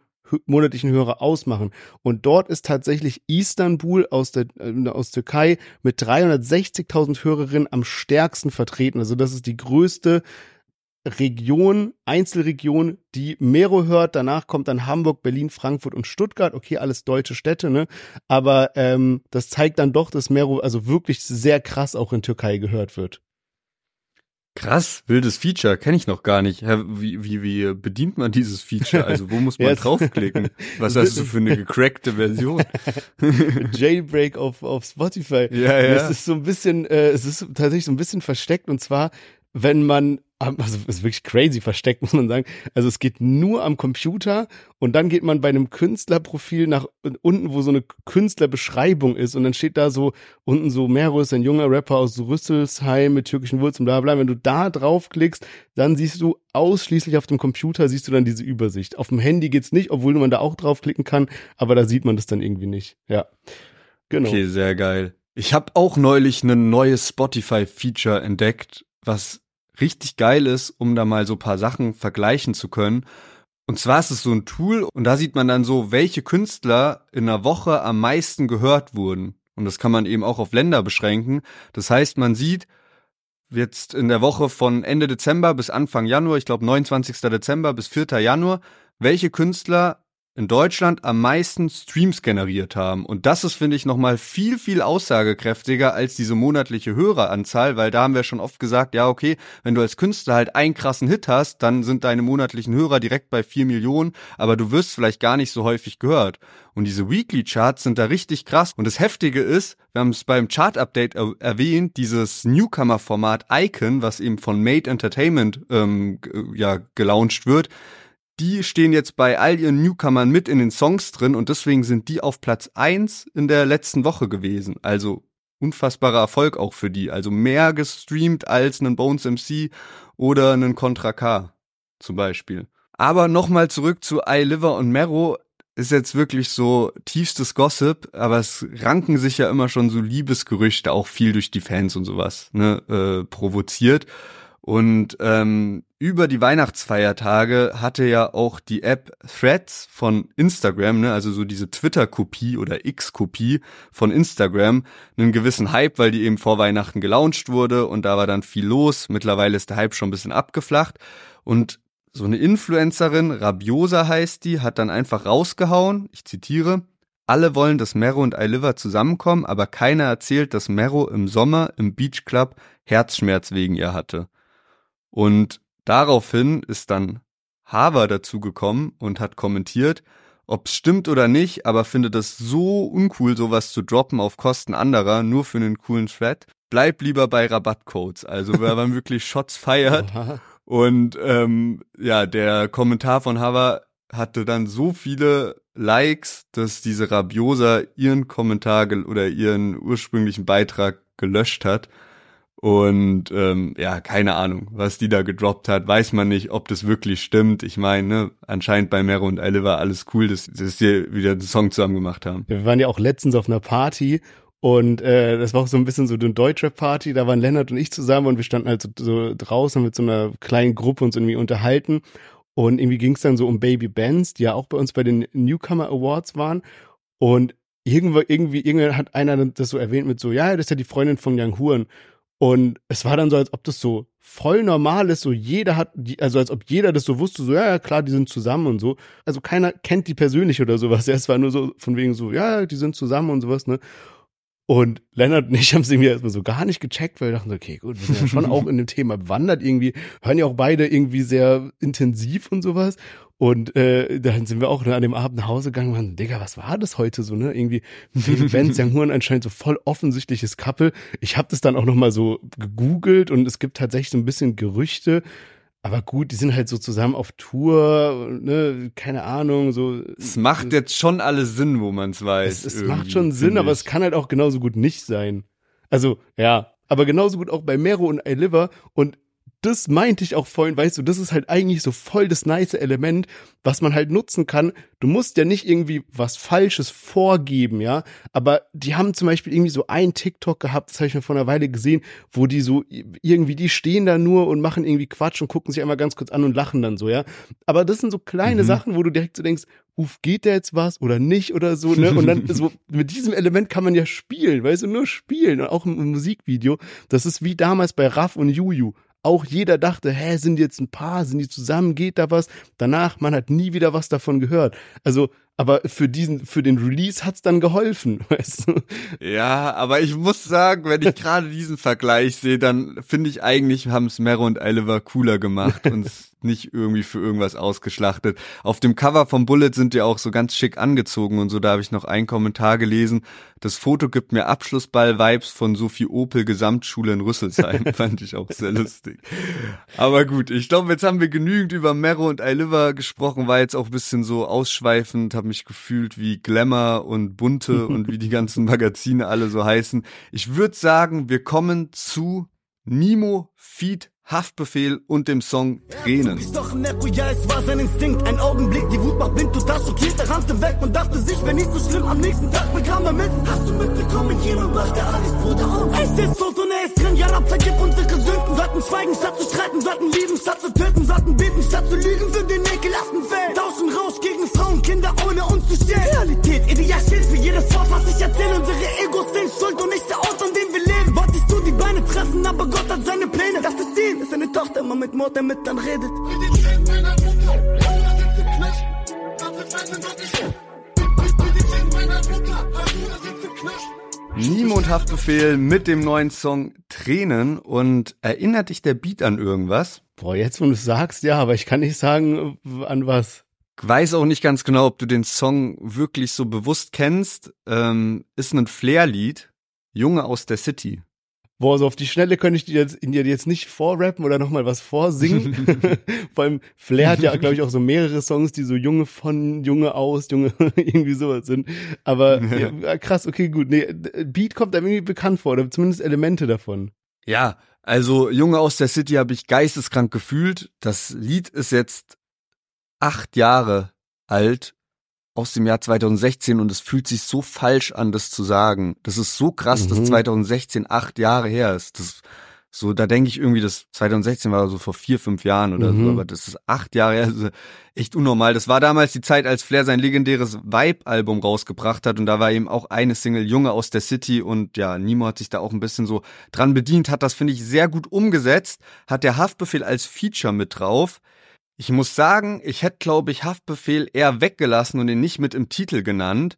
[SPEAKER 2] monatlichen Hörer ausmachen. Und dort ist tatsächlich Istanbul aus der äh, aus Türkei mit 360.000 Hörerinnen am stärksten vertreten. Also das ist die größte Region, Einzelregion, die Mero hört. Danach kommt dann Hamburg, Berlin, Frankfurt und Stuttgart. Okay, alles deutsche Städte, ne? Aber ähm, das zeigt dann doch, dass Mero also wirklich sehr krass auch in Türkei gehört wird.
[SPEAKER 1] Krass, wildes Feature, kenne ich noch gar nicht. Wie, wie, wie bedient man dieses Feature? Also wo muss man ja, draufklicken? Was hast du für eine gecrackte Version?
[SPEAKER 2] Jailbreak auf, auf Spotify. Ja, ja. Es ist so ein bisschen, äh, es ist tatsächlich so ein bisschen versteckt und zwar, wenn man also ist wirklich crazy versteckt, muss man sagen. Also es geht nur am Computer und dann geht man bei einem Künstlerprofil nach unten, wo so eine Künstlerbeschreibung ist und dann steht da so unten so Mero ist ein junger Rapper aus Rüsselsheim mit türkischen Wurzeln, bla bla. Wenn du da draufklickst, dann siehst du ausschließlich auf dem Computer siehst du dann diese Übersicht. Auf dem Handy geht's nicht, obwohl man da auch draufklicken kann, aber da sieht man das dann irgendwie nicht. Ja.
[SPEAKER 1] Genau. Okay, sehr geil. Ich habe auch neulich ein neues Spotify-Feature entdeckt, was richtig geil ist, um da mal so paar Sachen vergleichen zu können. Und zwar ist es so ein Tool und da sieht man dann so, welche Künstler in einer Woche am meisten gehört wurden. Und das kann man eben auch auf Länder beschränken. Das heißt, man sieht jetzt in der Woche von Ende Dezember bis Anfang Januar, ich glaube 29. Dezember bis 4. Januar, welche Künstler in Deutschland am meisten Streams generiert haben. Und das ist, finde ich, nochmal viel, viel aussagekräftiger als diese monatliche Höreranzahl, weil da haben wir schon oft gesagt, ja, okay, wenn du als Künstler halt einen krassen Hit hast, dann sind deine monatlichen Hörer direkt bei vier Millionen, aber du wirst vielleicht gar nicht so häufig gehört. Und diese Weekly Charts sind da richtig krass. Und das Heftige ist, wir haben es beim Chart Update er erwähnt, dieses Newcomer-Format Icon, was eben von Made Entertainment ähm, ja gelauncht wird die stehen jetzt bei all ihren Newcomern mit in den Songs drin und deswegen sind die auf Platz eins in der letzten Woche gewesen. Also unfassbarer Erfolg auch für die. Also mehr gestreamt als einen Bones MC oder einen Contra K zum Beispiel. Aber nochmal zurück zu iLiver und Mero ist jetzt wirklich so tiefstes Gossip, aber es ranken sich ja immer schon so Liebesgerüchte, auch viel durch die Fans und sowas, ne, äh, provoziert. Und ähm, über die Weihnachtsfeiertage hatte ja auch die App Threads von Instagram, ne, also so diese Twitter-Kopie oder X-Kopie von Instagram, einen gewissen Hype, weil die eben vor Weihnachten gelauncht wurde und da war dann viel los. Mittlerweile ist der Hype schon ein bisschen abgeflacht. Und so eine Influencerin, Rabiosa heißt die, hat dann einfach rausgehauen, ich zitiere, alle wollen, dass Mero und iLiver zusammenkommen, aber keiner erzählt, dass Mero im Sommer im Beach Club Herzschmerz wegen ihr hatte. Und daraufhin ist dann Haver dazugekommen und hat kommentiert, ob es stimmt oder nicht, aber findet es so uncool, sowas zu droppen auf Kosten anderer, nur für einen coolen Thread. Bleib lieber bei Rabattcodes. Also wer man wirklich Shots feiert. Und ähm, ja, der Kommentar von Haver hatte dann so viele Likes, dass diese Rabiosa ihren Kommentar oder ihren ursprünglichen Beitrag gelöscht hat. Und ähm, ja, keine Ahnung, was die da gedroppt hat, weiß man nicht, ob das wirklich stimmt. Ich meine, ne, anscheinend bei Mero und Elle war alles cool, dass, dass die wieder einen Song zusammen gemacht haben.
[SPEAKER 2] Wir waren ja auch letztens auf einer Party und äh, das war auch so ein bisschen so eine Deutschrap-Party. Da waren Lennart und ich zusammen und wir standen halt so, so draußen mit so einer kleinen Gruppe uns irgendwie unterhalten. Und irgendwie ging es dann so um Baby Bands, die ja auch bei uns bei den Newcomer Awards waren. Und irgendwo, irgendwie, irgendwie hat einer das so erwähnt mit so, ja, das ist ja die Freundin von Young Huren. Und es war dann so, als ob das so voll normal ist, so jeder hat, also als ob jeder das so wusste, so ja, ja, klar, die sind zusammen und so. Also keiner kennt die persönlich oder sowas. Ja, es war nur so von wegen so, ja, die sind zusammen und sowas, ne? Und Lennart und ich haben es irgendwie erstmal so gar nicht gecheckt, weil wir dachten, okay, gut, wir sind ja schon auch in dem Thema bewandert irgendwie, hören ja auch beide irgendwie sehr intensiv und sowas. Und äh, dann sind wir auch ne, an dem Abend nach Hause gegangen und waren, Digga, was war das heute so, ne? Irgendwie Ben Sang-Huan anscheinend so voll offensichtliches Couple. Ich habe das dann auch nochmal so gegoogelt und es gibt tatsächlich so ein bisschen Gerüchte, aber gut, die sind halt so zusammen auf Tour, ne, keine Ahnung, so.
[SPEAKER 1] Es macht jetzt schon alles Sinn, wo man es weiß.
[SPEAKER 2] Es, es macht schon Sinn, aber es kann halt auch genauso gut nicht sein. Also, ja. Aber genauso gut auch bei Mero und iLiver und das meinte ich auch vorhin, weißt du, das ist halt eigentlich so voll das nice Element, was man halt nutzen kann. Du musst ja nicht irgendwie was Falsches vorgeben, ja. Aber die haben zum Beispiel irgendwie so ein TikTok gehabt, das habe ich mir vor einer Weile gesehen, wo die so irgendwie, die stehen da nur und machen irgendwie Quatsch und gucken sich einmal ganz kurz an und lachen dann so, ja. Aber das sind so kleine mhm. Sachen, wo du direkt so denkst, uff, geht da jetzt was oder nicht oder so, ne? Und dann so mit diesem Element kann man ja spielen, weißt du, nur spielen und auch im Musikvideo. Das ist wie damals bei Raff und Juju auch jeder dachte, hä, sind die jetzt ein Paar, sind die zusammen, geht da was? Danach, man hat nie wieder was davon gehört. Also, aber für diesen, für den Release hat's dann geholfen, weißt du?
[SPEAKER 1] Ja, aber ich muss sagen, wenn ich gerade diesen Vergleich sehe, dann finde ich eigentlich, haben es Mero und Oliver cooler gemacht und nicht irgendwie für irgendwas ausgeschlachtet. Auf dem Cover vom Bullet sind die auch so ganz schick angezogen und so, da habe ich noch einen Kommentar gelesen. Das Foto gibt mir Abschlussball-Vibes von Sophie Opel Gesamtschule in Rüsselsheim. Fand ich auch sehr lustig. Aber gut, ich glaube, jetzt haben wir genügend über Mero und Oliver gesprochen, war jetzt auch ein bisschen so ausschweifend, habe mich gefühlt wie Glamour und Bunte und wie die ganzen Magazine alle so heißen. Ich würde sagen, wir kommen zu Nimo Feed Haftbefehl und dem Song Tränen. Nepo, ja, es war sein Instinkt. Ein Augenblick, die Wut macht blind, total schockiert. Er rannte weg und dachte sich, wenn nicht so schlimm, am nächsten Tag bekam er mit. Hast du mitbekommen, jemand brachte alles Bruder um. Es ist tot und er ist drin, ja, Rab, vergib unsere Sünden. Sollten schweigen, statt zu streiten, sollten lieben, statt zu töten, sollten beten, statt zu lügen für den ekelhaften Feld. Tauschen Rausch gegen Frauen, Kinder, ohne uns zu stellen. Realität, Ideal steht für jedes Wort, was ich erzähle. Unsere Egos sind schuld und nicht der Ort, an dem die Beine treffen, aber Gott hat seine Pläne. Das ist ihn, ist seine Tochter, immer mit Mord, damit dann redet. Niemand Haftbefehl mit dem neuen Song Tränen und erinnert dich der Beat an irgendwas?
[SPEAKER 2] Boah, jetzt wo du es sagst, ja, aber ich kann nicht sagen, an was.
[SPEAKER 1] Weiß auch nicht ganz genau, ob du den Song wirklich so bewusst kennst. Ähm, ist ein Flair-Lied, Junge aus der City.
[SPEAKER 2] Boah, so auf die Schnelle könnte ich dir jetzt, in dir jetzt nicht vorrappen oder nochmal was vorsingen. Vor allem Flair hat ja, glaube ich, auch so mehrere Songs, die so Junge von, Junge aus, Junge irgendwie sowas sind. Aber ja, krass, okay, gut. Nee, Beat kommt einem irgendwie bekannt vor, oder zumindest Elemente davon.
[SPEAKER 1] Ja, also Junge aus der City habe ich geisteskrank gefühlt. Das Lied ist jetzt acht Jahre alt aus dem Jahr 2016 und es fühlt sich so falsch an, das zu sagen. Das ist so krass, mhm. dass 2016 acht Jahre her ist. Das so, da denke ich irgendwie, dass 2016 war so vor vier, fünf Jahren oder mhm. so, aber das ist acht Jahre her, also echt unnormal. Das war damals die Zeit, als Flair sein legendäres Vibe-Album rausgebracht hat und da war eben auch eine Single Junge aus der City und ja, Nimo hat sich da auch ein bisschen so dran bedient, hat das, finde ich, sehr gut umgesetzt, hat der Haftbefehl als Feature mit drauf. Ich muss sagen, ich hätte, glaube ich, Haftbefehl eher weggelassen und ihn nicht mit im Titel genannt,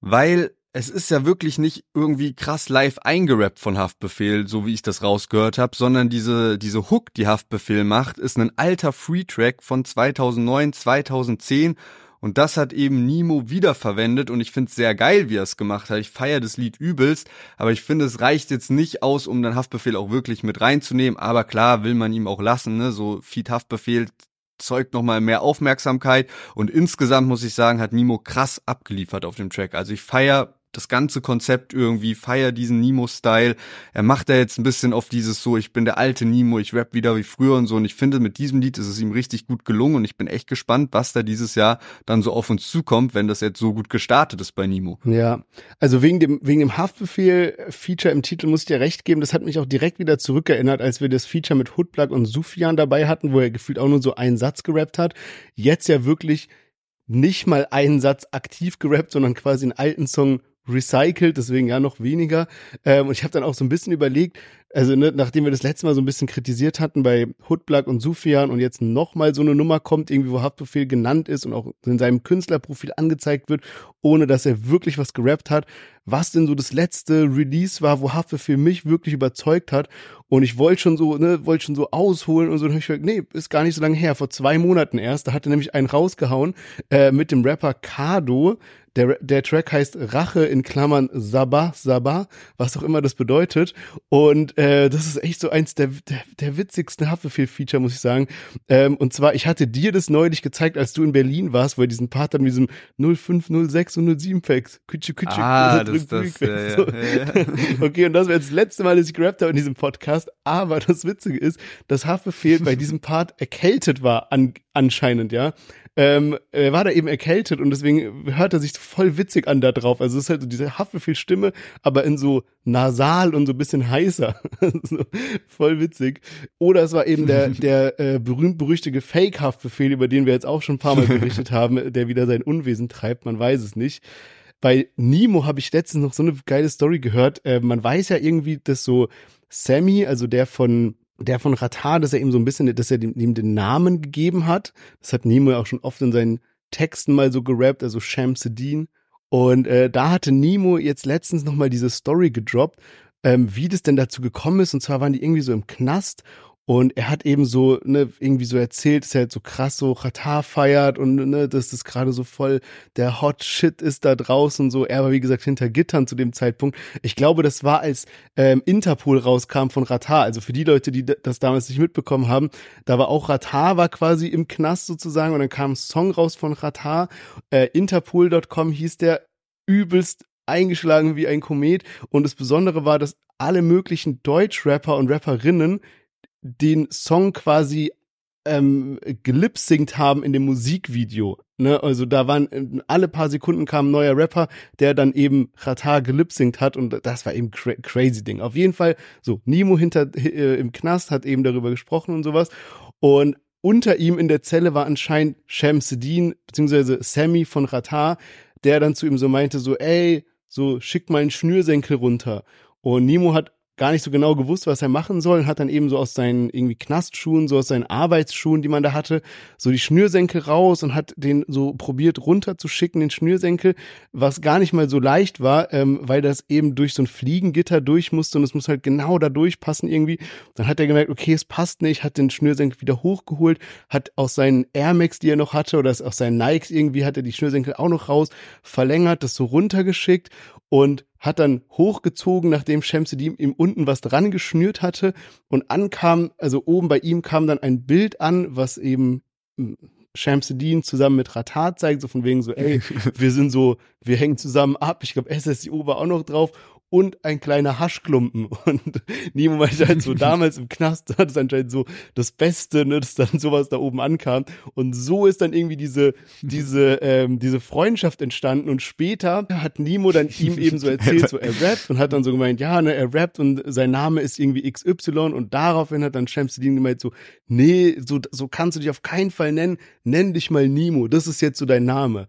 [SPEAKER 1] weil es ist ja wirklich nicht irgendwie krass live eingerappt von Haftbefehl, so wie ich das rausgehört habe, sondern diese, diese Hook, die Haftbefehl macht, ist ein alter Free-Track von 2009, 2010 und das hat eben Nemo wiederverwendet und ich finde es sehr geil, wie er es gemacht hat. Ich feiere das Lied übelst, aber ich finde, es reicht jetzt nicht aus, um den Haftbefehl auch wirklich mit reinzunehmen. Aber klar, will man ihm auch lassen, ne? So Feed Haftbefehl zeugt nochmal mehr Aufmerksamkeit und insgesamt muss ich sagen, hat Nemo krass abgeliefert auf dem Track. Also ich feier das ganze Konzept irgendwie, feier diesen Nemo-Style. Er macht da jetzt ein bisschen auf dieses so, ich bin der alte Nemo, ich rap wieder wie früher und so. Und ich finde, mit diesem Lied ist es ihm richtig gut gelungen und ich bin echt gespannt, was da dieses Jahr dann so auf uns zukommt, wenn das jetzt so gut gestartet ist bei Nemo.
[SPEAKER 2] Ja, also wegen dem, wegen dem Haftbefehl-Feature im Titel muss ich dir recht geben, das hat mich auch direkt wieder zurückerinnert, als wir das Feature mit Hoodplug und Sufjan dabei hatten, wo er gefühlt auch nur so einen Satz gerappt hat. Jetzt ja wirklich nicht mal einen Satz aktiv gerappt, sondern quasi einen alten Song recycelt, deswegen ja noch weniger. Ähm, und ich habe dann auch so ein bisschen überlegt, also ne, nachdem wir das letzte Mal so ein bisschen kritisiert hatten bei Hoodplug und Sufjan und jetzt nochmal so eine Nummer kommt, irgendwie wo Haftbefehl genannt ist und auch in seinem Künstlerprofil angezeigt wird, ohne dass er wirklich was gerappt hat, was denn so das letzte Release war, wo Haftbefehl mich wirklich überzeugt hat und ich wollte schon so, ne, wollte schon so ausholen und so, und ich gesagt, nee, ist gar nicht so lange her, vor zwei Monaten erst, da hat er nämlich einen rausgehauen äh, mit dem Rapper Kado, der, der Track heißt Rache in Klammern Sabah, Sabah, was auch immer das bedeutet. Und äh, das ist echt so eins der, der, der witzigsten Haftbefehl-Feature, muss ich sagen. Ähm, und zwar, ich hatte dir das neulich gezeigt, als du in Berlin warst, wo er diesen Part hat mit diesem 0506 und 07 Facts. Kütsche, kütsche,
[SPEAKER 1] ah, das, das, das, ja,
[SPEAKER 2] so. ja, ja. Okay, und das war jetzt das letzte Mal, dass ich gerappt habe in diesem Podcast. Aber das Witzige ist, dass Haftbefehl bei diesem Part erkältet war, an, anscheinend, ja ähm, er war da eben erkältet und deswegen hört er sich voll witzig an da drauf. Also es ist halt so diese Haftbefehl-Stimme, aber in so nasal und so ein bisschen heißer. so, voll witzig. Oder es war eben der, der äh, berühmt-berüchtige Fake-Haftbefehl, über den wir jetzt auch schon ein paar Mal berichtet haben, der wieder sein Unwesen treibt, man weiß es nicht. Bei Nemo habe ich letztens noch so eine geile Story gehört. Äh, man weiß ja irgendwie, dass so Sammy, also der von der von Ratar, dass er ihm so ein bisschen, dass er ihm den Namen gegeben hat. Das hat Nemo ja auch schon oft in seinen Texten mal so gerappt, also Shamsuddin. Und äh, da hatte Nemo jetzt letztens nochmal diese Story gedroppt, ähm, wie das denn dazu gekommen ist. Und zwar waren die irgendwie so im Knast und er hat eben so, ne, irgendwie so erzählt, dass er halt so krass so Katar feiert und ne, dass das gerade so voll der Hot Shit ist da draußen so. Er war, wie gesagt, hinter Gittern zu dem Zeitpunkt. Ich glaube, das war, als ähm, Interpol rauskam von Ratar. Also für die Leute, die das damals nicht mitbekommen haben, da war auch Ratar war quasi im Knast sozusagen und dann kam ein Song raus von Ratar. Äh, Interpol.com hieß der übelst eingeschlagen wie ein Komet. Und das Besondere war, dass alle möglichen Deutschrapper und Rapperinnen den Song quasi ähm, gelipsingt haben in dem Musikvideo. Ne? Also da waren alle paar Sekunden kam ein neuer Rapper, der dann eben Qatar gelipsingt hat und das war eben cra crazy Ding. Auf jeden Fall so Nemo hinter äh, im Knast hat eben darüber gesprochen und sowas und unter ihm in der Zelle war anscheinend Shamsuddin beziehungsweise Sammy von Qatar, der dann zu ihm so meinte so ey so schick mal einen Schnürsenkel runter und Nemo hat gar nicht so genau gewusst, was er machen soll und hat dann eben so aus seinen irgendwie Knastschuhen, so aus seinen Arbeitsschuhen, die man da hatte, so die Schnürsenkel raus und hat den so probiert runterzuschicken, den Schnürsenkel, was gar nicht mal so leicht war, ähm, weil das eben durch so ein Fliegengitter durch musste und es muss halt genau da durchpassen irgendwie. Dann hat er gemerkt, okay, es passt nicht, hat den Schnürsenkel wieder hochgeholt, hat aus seinen Air Max, die er noch hatte, oder aus seinen Nikes irgendwie, hat er die Schnürsenkel auch noch raus, verlängert, das so runtergeschickt und hat dann hochgezogen, nachdem Shamsuddin ihm unten was dran geschnürt hatte und ankam, also oben bei ihm kam dann ein Bild an, was eben hm, Shamsuddin zusammen mit Ratat zeigt, so von wegen so, ey, wir sind so, wir hängen zusammen ab. Ich glaube, SSIO war auch noch drauf und ein kleiner Haschklumpen. Und Nemo meinte halt so, damals im Knast hat es anscheinend so das Beste, ne, dass dann sowas da oben ankam. Und so ist dann irgendwie diese, diese, ähm, diese Freundschaft entstanden. Und später hat Nemo dann ihm eben so erzählt, so er rappt und hat dann so gemeint, ja, ne, er rappt und sein Name ist irgendwie XY. Und daraufhin hat dann Shamsuddin gemeint so, nee, so, so kannst du dich auf keinen Fall nennen. Nenn dich mal Nemo. Das ist jetzt so dein Name.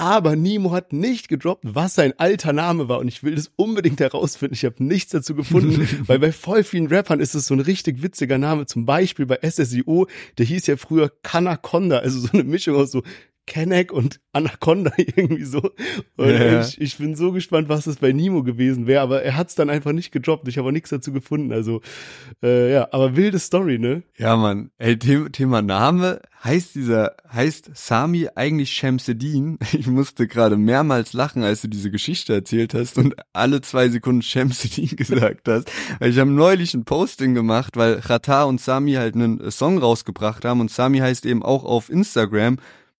[SPEAKER 2] Aber Nemo hat nicht gedroppt, was sein alter Name war. Und ich will das unbedingt herausfinden. Ich habe nichts dazu gefunden, weil bei voll vielen Rappern ist es so ein richtig witziger Name. Zum Beispiel bei SSIO, der hieß ja früher Kanaconda, also so eine Mischung aus so Kenneck und Anaconda irgendwie so. Und ja. ich, ich bin so gespannt, was es bei Nemo gewesen wäre, aber er hat es dann einfach nicht gedroppt. Ich habe auch nichts dazu gefunden. Also äh, ja, aber wilde Story, ne?
[SPEAKER 1] Ja, Mann. Ey, Thema, Thema Name heißt dieser, heißt Sami eigentlich Shamsuddin? Ich musste gerade mehrmals lachen, als du diese Geschichte erzählt hast und alle zwei Sekunden Shamsuddin gesagt hast. Weil ich habe neulich ein Posting gemacht, weil Rata und Sami halt einen Song rausgebracht haben und Sami heißt eben auch auf Instagram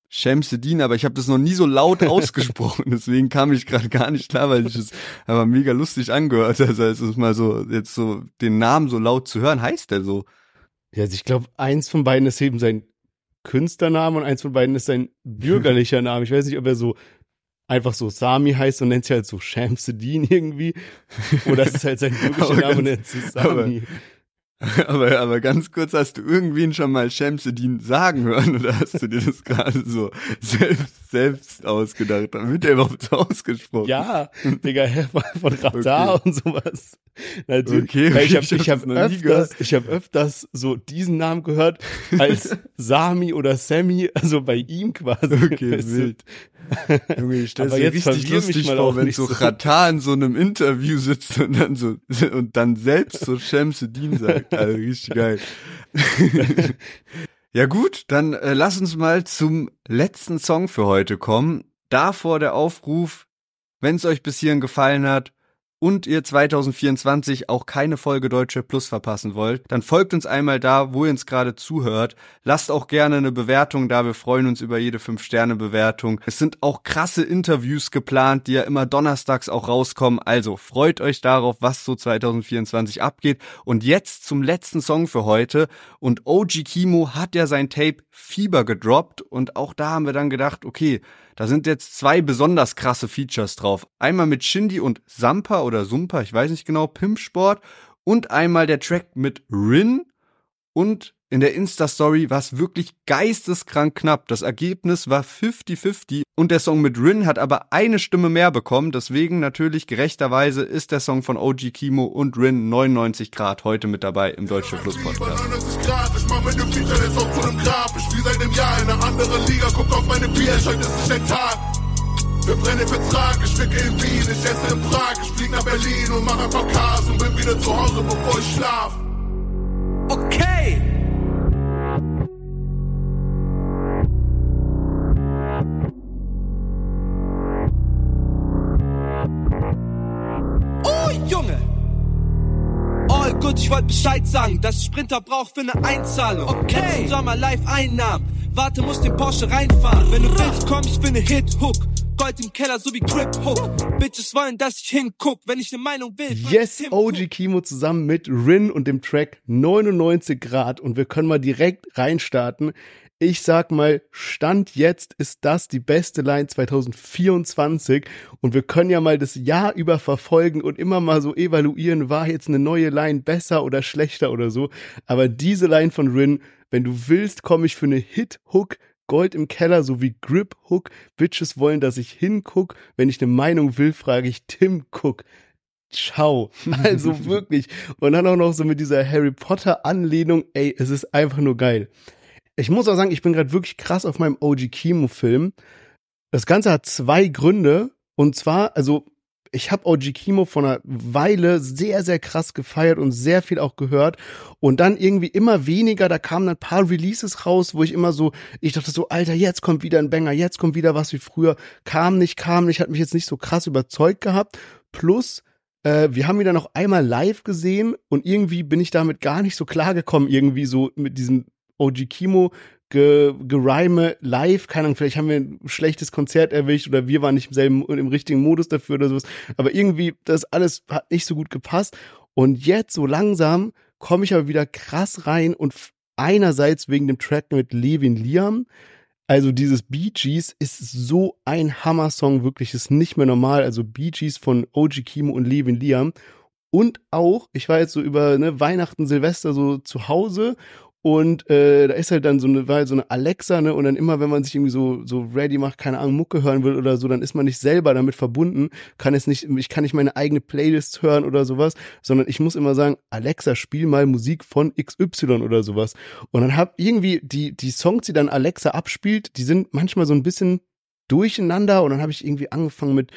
[SPEAKER 1] Shamsuddin, aber ich habe das noch nie so laut ausgesprochen, deswegen kam ich gerade gar nicht klar, weil ich es aber mega lustig angehört. Also es ist mal so jetzt so den Namen so laut zu hören, heißt der so?
[SPEAKER 2] Ja, also ich glaube, eins von beiden ist eben sein Künstlername und eins von beiden ist sein bürgerlicher Name. Ich weiß nicht, ob er so einfach so Sami heißt und nennt sich halt so Shamsuddin irgendwie oder es ist halt sein bürgerlicher Name und nennt sich Sami.
[SPEAKER 1] Aber, aber ganz kurz, hast du irgendwen schon mal Shamsuddin sagen hören oder hast du dir das gerade so selbst, selbst ausgedacht? Damit er überhaupt so ausgesprochen?
[SPEAKER 2] Ja, Digga, von Radar okay. und sowas. Natürlich. Okay, okay, ich habe ich hab, öfters, ich hab öfters so diesen Namen gehört als Sami oder Sammy, also bei ihm quasi.
[SPEAKER 1] Okay, wild. Junge, ich stelle mir richtig lustig vor, wenn so Ratan in so einem Interview sitzt und dann so und dann selbst so Shamsuddin sagt. Also richtig geil. ja gut, dann äh, lass uns mal zum letzten Song für heute kommen. Davor der Aufruf, wenn es euch bis hierhin gefallen hat, und ihr 2024 auch keine Folge Deutsche Plus verpassen wollt, dann folgt uns einmal da, wo ihr uns gerade zuhört. Lasst auch gerne eine Bewertung da, wir freuen uns über jede 5-Sterne-Bewertung. Es sind auch krasse Interviews geplant, die ja immer donnerstags auch rauskommen, also freut euch darauf, was so 2024 abgeht. Und jetzt zum letzten Song für heute und OG Kimo hat ja sein Tape Fieber gedroppt und auch da haben wir dann gedacht, okay, da sind jetzt zwei besonders krasse Features drauf. Einmal mit Shindy und Sampa oder Sumpa, ich weiß nicht genau, Pimpsport. Und einmal der Track mit Rin und in der Insta-Story war es wirklich geisteskrank knapp. Das Ergebnis war 50-50 und der Song mit Rin hat aber eine Stimme mehr bekommen. Deswegen natürlich gerechterweise ist der Song von OG Kimo und Rin 99 Grad heute mit dabei im Deutsche Plus Podcast. Wir brennen für Trag, ich ficke in Wien, ich esse in Prag, ich flieg nach Berlin und mach ein paar Cars und bin wieder zu Hause, bevor ich schlaf. Okay!
[SPEAKER 3] gut, ich wollte Bescheid sagen, dass ich Sprinter braucht für eine Einzahlung. Okay. Letzten Sommer live Einnahmen. Warte, muss den Porsche reinfahren. Wenn du willst, komm ich für eine Hit-Hook. Gold im Keller, so wie Grip Hook. Bitches wollen, dass ich hinguck, wenn ich eine Meinung will.
[SPEAKER 2] Yes, OG Kimo zusammen mit Rin und dem Track 99 Grad. Und wir können mal direkt reinstarten. Ich sag mal, Stand jetzt ist das die beste Line 2024 und wir können ja mal das Jahr über verfolgen und immer mal so evaluieren, war jetzt eine neue Line besser oder schlechter oder so. Aber diese Line von Rin, wenn du willst, komme ich für eine Hit-Hook Gold im Keller sowie Grip Hook. Bitches wollen, dass ich hinguck. Wenn ich eine Meinung will, frage ich Tim Cook. ciao. Also wirklich. Und dann auch noch so mit dieser Harry Potter Anlehnung, ey, es ist einfach nur geil. Ich muss auch sagen, ich bin gerade wirklich krass auf meinem OG Kimo Film. Das Ganze hat zwei Gründe. Und zwar, also ich habe OG Kimo vor einer Weile sehr, sehr krass gefeiert und sehr viel auch gehört. Und dann irgendwie immer weniger, da kamen ein paar Releases raus, wo ich immer so, ich dachte so, Alter, jetzt kommt wieder ein Banger, jetzt kommt wieder was wie früher. Kam nicht, kam nicht, hat mich jetzt nicht so krass überzeugt gehabt. Plus, äh, wir haben ihn dann noch einmal live gesehen und irgendwie bin ich damit gar nicht so klar gekommen, irgendwie so mit diesem OG Kimo ge, gereime live, keine Ahnung, vielleicht haben wir ein schlechtes Konzert erwischt oder wir waren nicht im selben, im richtigen Modus dafür oder sowas. Aber irgendwie, das alles hat nicht so gut gepasst. Und jetzt so langsam komme ich aber wieder krass rein und einerseits wegen dem Track mit Levin Liam, also dieses Bee Gees ist so ein Hammer-Song, wirklich ist nicht mehr normal. Also Bee Gees von OG Kimo und Levin Liam. Und auch, ich war jetzt so über ne, Weihnachten, Silvester so zu Hause und äh, da ist halt dann so eine, war halt so eine Alexa, ne? Und dann immer, wenn man sich irgendwie so, so ready macht, keine Ahnung, Mucke hören will oder so, dann ist man nicht selber damit verbunden, kann es nicht, ich kann nicht meine eigene Playlist hören oder sowas, sondern ich muss immer sagen, Alexa, spiel mal Musik von XY oder sowas. Und dann hab irgendwie die, die Songs, die dann Alexa abspielt, die sind manchmal so ein bisschen durcheinander und dann habe ich irgendwie angefangen mit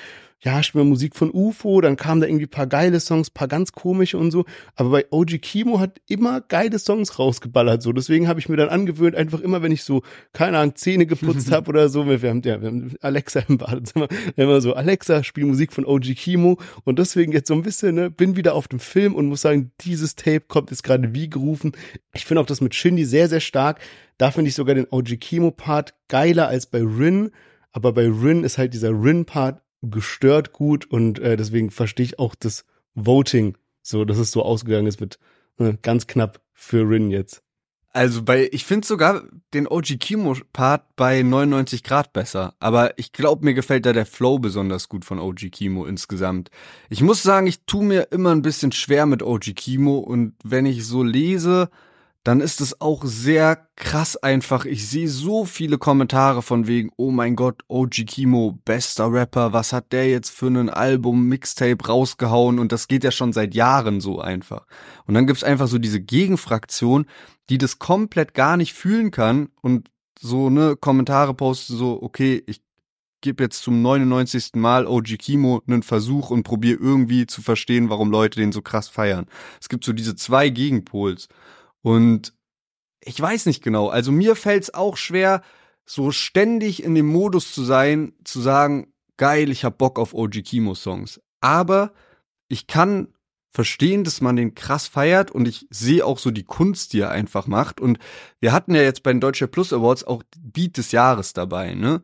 [SPEAKER 2] ja, spiel mal Musik von UFO, dann kamen da irgendwie paar geile Songs, paar ganz komische und so. Aber bei OG Kimo hat immer geile Songs rausgeballert, so. Deswegen habe ich mir dann angewöhnt, einfach immer, wenn ich so, keine Ahnung, Zähne geputzt habe oder so, wir haben, ja, wir haben Alexa im Badezimmer, immer so, Alexa, spiel Musik von OG Kimo. Und deswegen jetzt so ein bisschen, ne, bin wieder auf dem Film und muss sagen, dieses Tape kommt jetzt gerade wie gerufen. Ich finde auch das mit Shindy sehr, sehr stark. Da finde ich sogar den OG Kimo Part geiler als bei Rin. Aber bei Rin ist halt dieser Rin-Part gestört gut und äh, deswegen verstehe ich auch das Voting, so dass es so ausgegangen ist mit äh, ganz knapp für Rin jetzt.
[SPEAKER 1] Also bei, ich finde sogar den OG Kimo Part bei 99 Grad besser, aber ich glaube mir gefällt da der Flow besonders gut von OG Kimo insgesamt. Ich muss sagen, ich tu mir immer ein bisschen schwer mit OG Kimo und wenn ich so lese, dann ist es auch sehr krass einfach. Ich sehe so viele Kommentare von wegen, oh mein Gott, OG Kimo, bester Rapper, was hat der jetzt für ein Album, Mixtape rausgehauen? Und das geht ja schon seit Jahren so einfach. Und dann gibt's einfach so diese Gegenfraktion, die das komplett gar nicht fühlen kann und so ne Kommentare postet so, okay, ich gebe jetzt zum 99. Mal OG Kimo einen Versuch und probiere irgendwie zu verstehen, warum Leute den so krass feiern. Es gibt so diese zwei Gegenpols. Und ich weiß nicht genau. Also mir fällt es auch schwer, so ständig in dem Modus zu sein, zu sagen, geil, ich hab Bock auf OG Kimo Songs. Aber ich kann verstehen, dass man den krass feiert und ich sehe auch so die Kunst, die er einfach macht. Und wir hatten ja jetzt bei den Deutscher Plus Awards auch Beat des Jahres dabei, ne?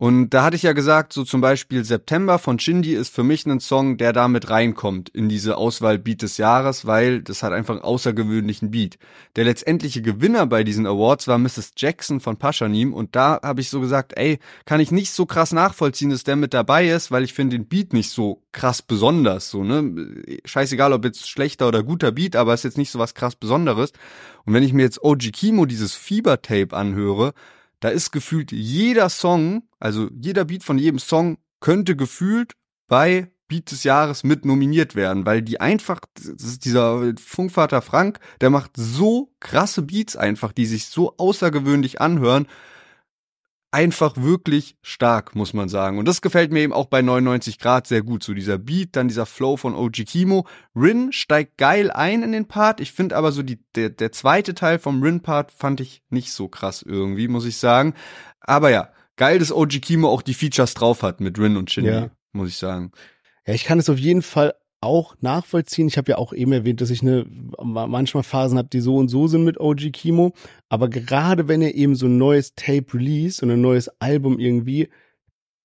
[SPEAKER 1] Und da hatte ich ja gesagt, so zum Beispiel September von Shindy ist für mich ein Song, der damit reinkommt in diese Auswahl Beat des Jahres, weil das hat einfach einen außergewöhnlichen Beat. Der letztendliche Gewinner bei diesen Awards war Mrs. Jackson von Paschanim und da habe ich so gesagt, ey, kann ich nicht so krass nachvollziehen, dass der mit dabei ist, weil ich finde den Beat nicht so krass besonders, so, ne? Scheißegal, ob jetzt schlechter oder guter Beat, aber ist jetzt nicht so was krass Besonderes. Und wenn ich mir jetzt OG Kimo dieses Fieber-Tape anhöre, da ist gefühlt jeder Song, also jeder Beat von jedem Song könnte gefühlt bei Beat des Jahres mit nominiert werden, weil die einfach, dieser Funkvater Frank, der macht so krasse Beats einfach, die sich so außergewöhnlich anhören einfach wirklich stark, muss man sagen. Und das gefällt mir eben auch bei 99 Grad sehr gut. So dieser Beat, dann dieser Flow von OG Kimo. Rin steigt geil ein in den Part. Ich finde aber so die, der, der zweite Teil vom Rin-Part fand ich nicht so krass irgendwie, muss ich sagen. Aber ja, geil, dass OG Kimo auch die Features drauf hat mit Rin und Shindy, ja. muss ich sagen.
[SPEAKER 2] Ja, ich kann es auf jeden Fall auch nachvollziehen. Ich habe ja auch eben erwähnt, dass ich eine manchmal Phasen habe, die so und so sind mit OG Kimo. Aber gerade wenn er eben so ein neues Tape release und ein neues Album irgendwie,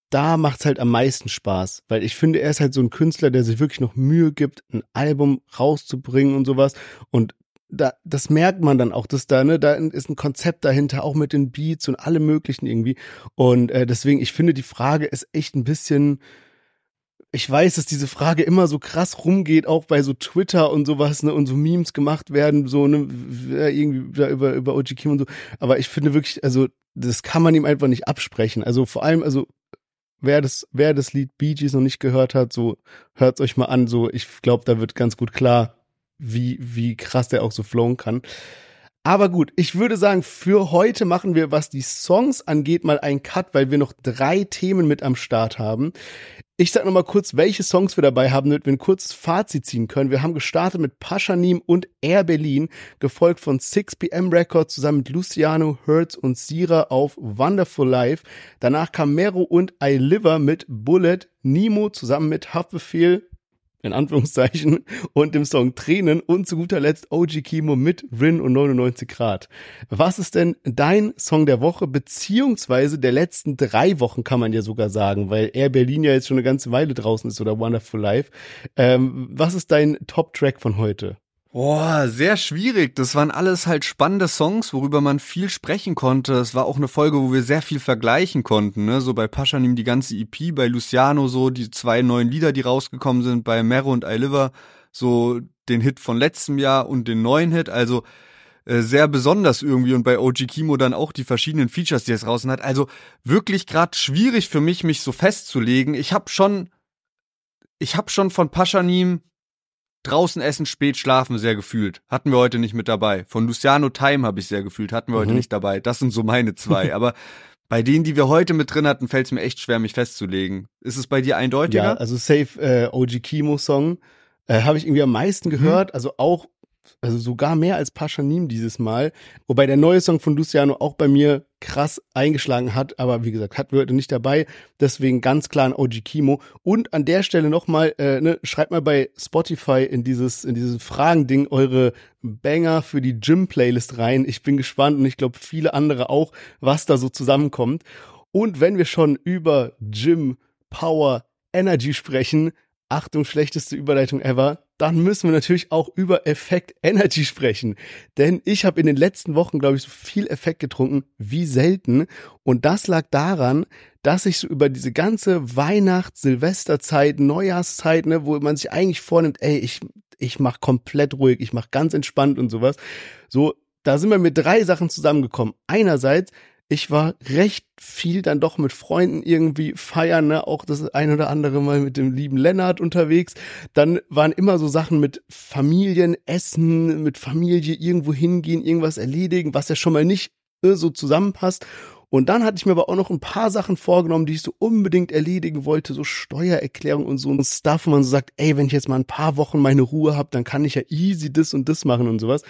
[SPEAKER 2] da macht's halt am meisten Spaß, weil ich finde, er ist halt so ein Künstler, der sich wirklich noch Mühe gibt, ein Album rauszubringen und sowas. Und da, das merkt man dann auch, dass da, ne, da ist ein Konzept dahinter, auch mit den Beats und allem möglichen irgendwie. Und äh, deswegen, ich finde, die Frage ist echt ein bisschen, ich weiß, dass diese Frage immer so krass rumgeht, auch bei so Twitter und sowas, ne, und so Memes gemacht werden, so, ne, irgendwie über, über OG Kim und so. Aber ich finde wirklich, also, das kann man ihm einfach nicht absprechen. Also vor allem, also wer das, wer das Lied Bee Gees noch nicht gehört hat, so hört's euch mal an. So, ich glaube, da wird ganz gut klar, wie, wie krass der auch so flowen kann. Aber gut, ich würde sagen, für heute machen wir, was die Songs angeht, mal einen Cut, weil wir noch drei Themen mit am Start haben. Ich sag noch mal kurz, welche Songs wir dabei haben, damit wir ein kurzes Fazit ziehen können. Wir haben gestartet mit Paschanim und Air Berlin, gefolgt von 6pm Records zusammen mit Luciano, Hertz und Sira auf Wonderful Life. Danach kam Mero und I Liver mit Bullet, Nemo zusammen mit Haftbefehl, in Anführungszeichen, und dem Song Tränen und zu guter Letzt OG Kimo mit Rin und 99 Grad. Was ist denn dein Song der Woche, beziehungsweise der letzten drei Wochen, kann man ja sogar sagen, weil Air Berlin ja jetzt schon eine ganze Weile draußen ist oder Wonderful Life. Ähm, was ist dein Top-Track von heute?
[SPEAKER 1] Boah, sehr schwierig. Das waren alles halt spannende Songs, worüber man viel sprechen konnte. Es war auch eine Folge, wo wir sehr viel vergleichen konnten. Ne? So bei Paschanim die ganze EP, bei Luciano so die zwei neuen Lieder, die rausgekommen sind, bei Mero und I Liver so den Hit von letztem Jahr und den neuen Hit. Also äh, sehr besonders irgendwie und bei OG Kimo dann auch die verschiedenen Features, die es draußen hat. Also wirklich gerade schwierig für mich, mich so festzulegen. Ich habe schon, ich habe schon von Paschanim Draußen essen, spät schlafen sehr gefühlt. Hatten wir heute nicht mit dabei. Von Luciano Time habe ich sehr gefühlt. Hatten wir mhm. heute nicht dabei. Das sind so meine zwei. Aber bei denen, die wir heute mit drin hatten, fällt es mir echt schwer, mich festzulegen. Ist es bei dir eindeutiger?
[SPEAKER 2] Ja, also Safe äh, OG Kimo Song äh, habe ich irgendwie am meisten mhm. gehört. Mhm. Also auch also sogar mehr als Paschanim dieses Mal. Wobei der neue Song von Luciano auch bei mir krass eingeschlagen hat, aber wie gesagt, wir heute nicht dabei. Deswegen ganz klar ein OG Kimo. Und an der Stelle nochmal, äh, ne, schreibt mal bei Spotify in dieses, in dieses Fragending eure Banger für die Gym-Playlist rein. Ich bin gespannt und ich glaube viele andere auch, was da so zusammenkommt. Und wenn wir schon über Gym, Power, Energy sprechen, Achtung, schlechteste Überleitung ever, dann müssen wir natürlich auch über Effekt Energy sprechen. Denn ich habe in den letzten Wochen, glaube ich, so viel Effekt getrunken wie selten. Und das lag daran, dass ich so über diese ganze Weihnachts-, Silvesterzeit, Neujahrszeit, ne, wo man sich eigentlich vornimmt, ey, ich, ich mach komplett ruhig, ich mach ganz entspannt und sowas. So, da sind wir mit drei Sachen zusammengekommen. Einerseits ich war recht viel dann doch mit Freunden irgendwie feiern, ne? auch das ein oder andere Mal mit dem lieben Lennart unterwegs. Dann waren immer so Sachen mit Familien, Essen, mit Familie irgendwo hingehen, irgendwas erledigen, was ja schon mal nicht ne, so zusammenpasst. Und dann hatte ich mir aber auch noch ein paar Sachen vorgenommen, die ich so unbedingt erledigen wollte, so Steuererklärung und so ein Stuff, wo man so sagt, ey, wenn ich jetzt mal ein paar Wochen meine Ruhe habe, dann kann ich ja easy das und das machen und sowas.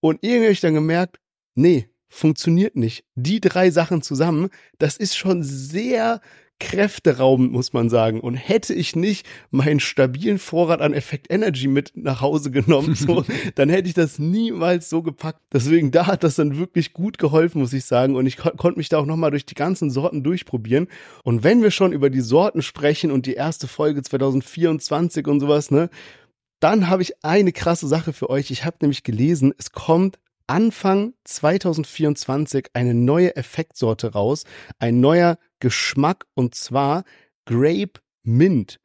[SPEAKER 2] Und irgendwie habe ich dann gemerkt, nee, funktioniert nicht. Die drei Sachen zusammen, das ist schon sehr kräfteraubend, muss man sagen. Und hätte ich nicht meinen stabilen Vorrat an Effekt Energy mit nach Hause genommen, so, dann hätte ich das niemals so gepackt. Deswegen, da hat das dann wirklich gut geholfen, muss ich sagen. Und ich kon konnte mich da auch nochmal durch die ganzen Sorten durchprobieren. Und wenn wir schon über die Sorten sprechen und die erste Folge 2024 und sowas, ne, dann habe ich eine krasse Sache für euch. Ich habe nämlich gelesen, es kommt Anfang 2024 eine neue Effektsorte raus, ein neuer Geschmack und zwar Grape Mint.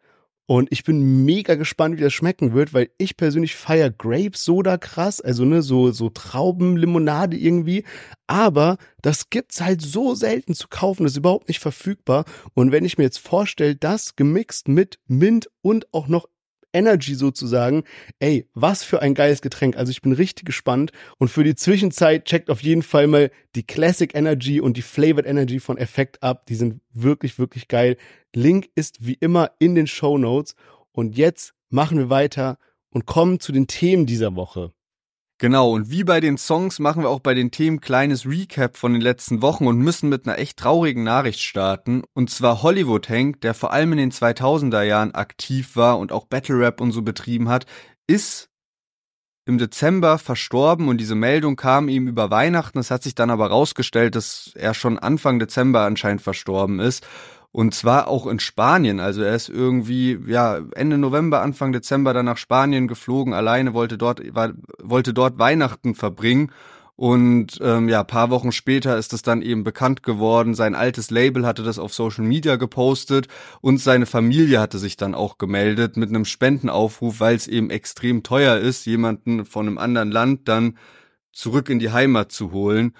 [SPEAKER 2] Und ich bin mega gespannt, wie das schmecken wird, weil ich persönlich feier Grape Soda krass, also ne, so, so Traubenlimonade irgendwie. Aber das gibt's halt so selten zu kaufen, das ist überhaupt nicht verfügbar. Und wenn ich mir jetzt vorstelle, das gemixt mit Mint und auch noch Energy sozusagen. Ey, was für ein geiles Getränk. Also ich bin richtig gespannt. Und für die Zwischenzeit checkt auf jeden Fall mal die Classic Energy und die Flavored Energy von Effekt ab. Die sind wirklich, wirklich geil. Link ist wie immer in den Show Notes. Und jetzt machen wir weiter und kommen zu den Themen dieser Woche.
[SPEAKER 1] Genau, und wie bei den Songs machen wir auch bei den Themen kleines Recap von den letzten Wochen und müssen mit einer echt traurigen Nachricht starten. Und zwar Hollywood Hank, der vor allem in den 2000er Jahren aktiv war und auch Battle Rap und so betrieben hat, ist im Dezember verstorben und diese Meldung kam ihm über Weihnachten. Es hat sich dann aber rausgestellt, dass er schon Anfang Dezember anscheinend verstorben ist. Und zwar auch in Spanien. Also er ist irgendwie, ja, Ende November, Anfang Dezember dann nach Spanien geflogen, alleine wollte dort, war, wollte dort Weihnachten verbringen. Und ähm, ja, paar Wochen später ist es dann eben bekannt geworden. Sein altes Label hatte das auf Social Media gepostet und seine Familie hatte sich dann auch gemeldet mit einem Spendenaufruf, weil es eben extrem teuer ist, jemanden von einem anderen Land dann zurück in die Heimat zu holen.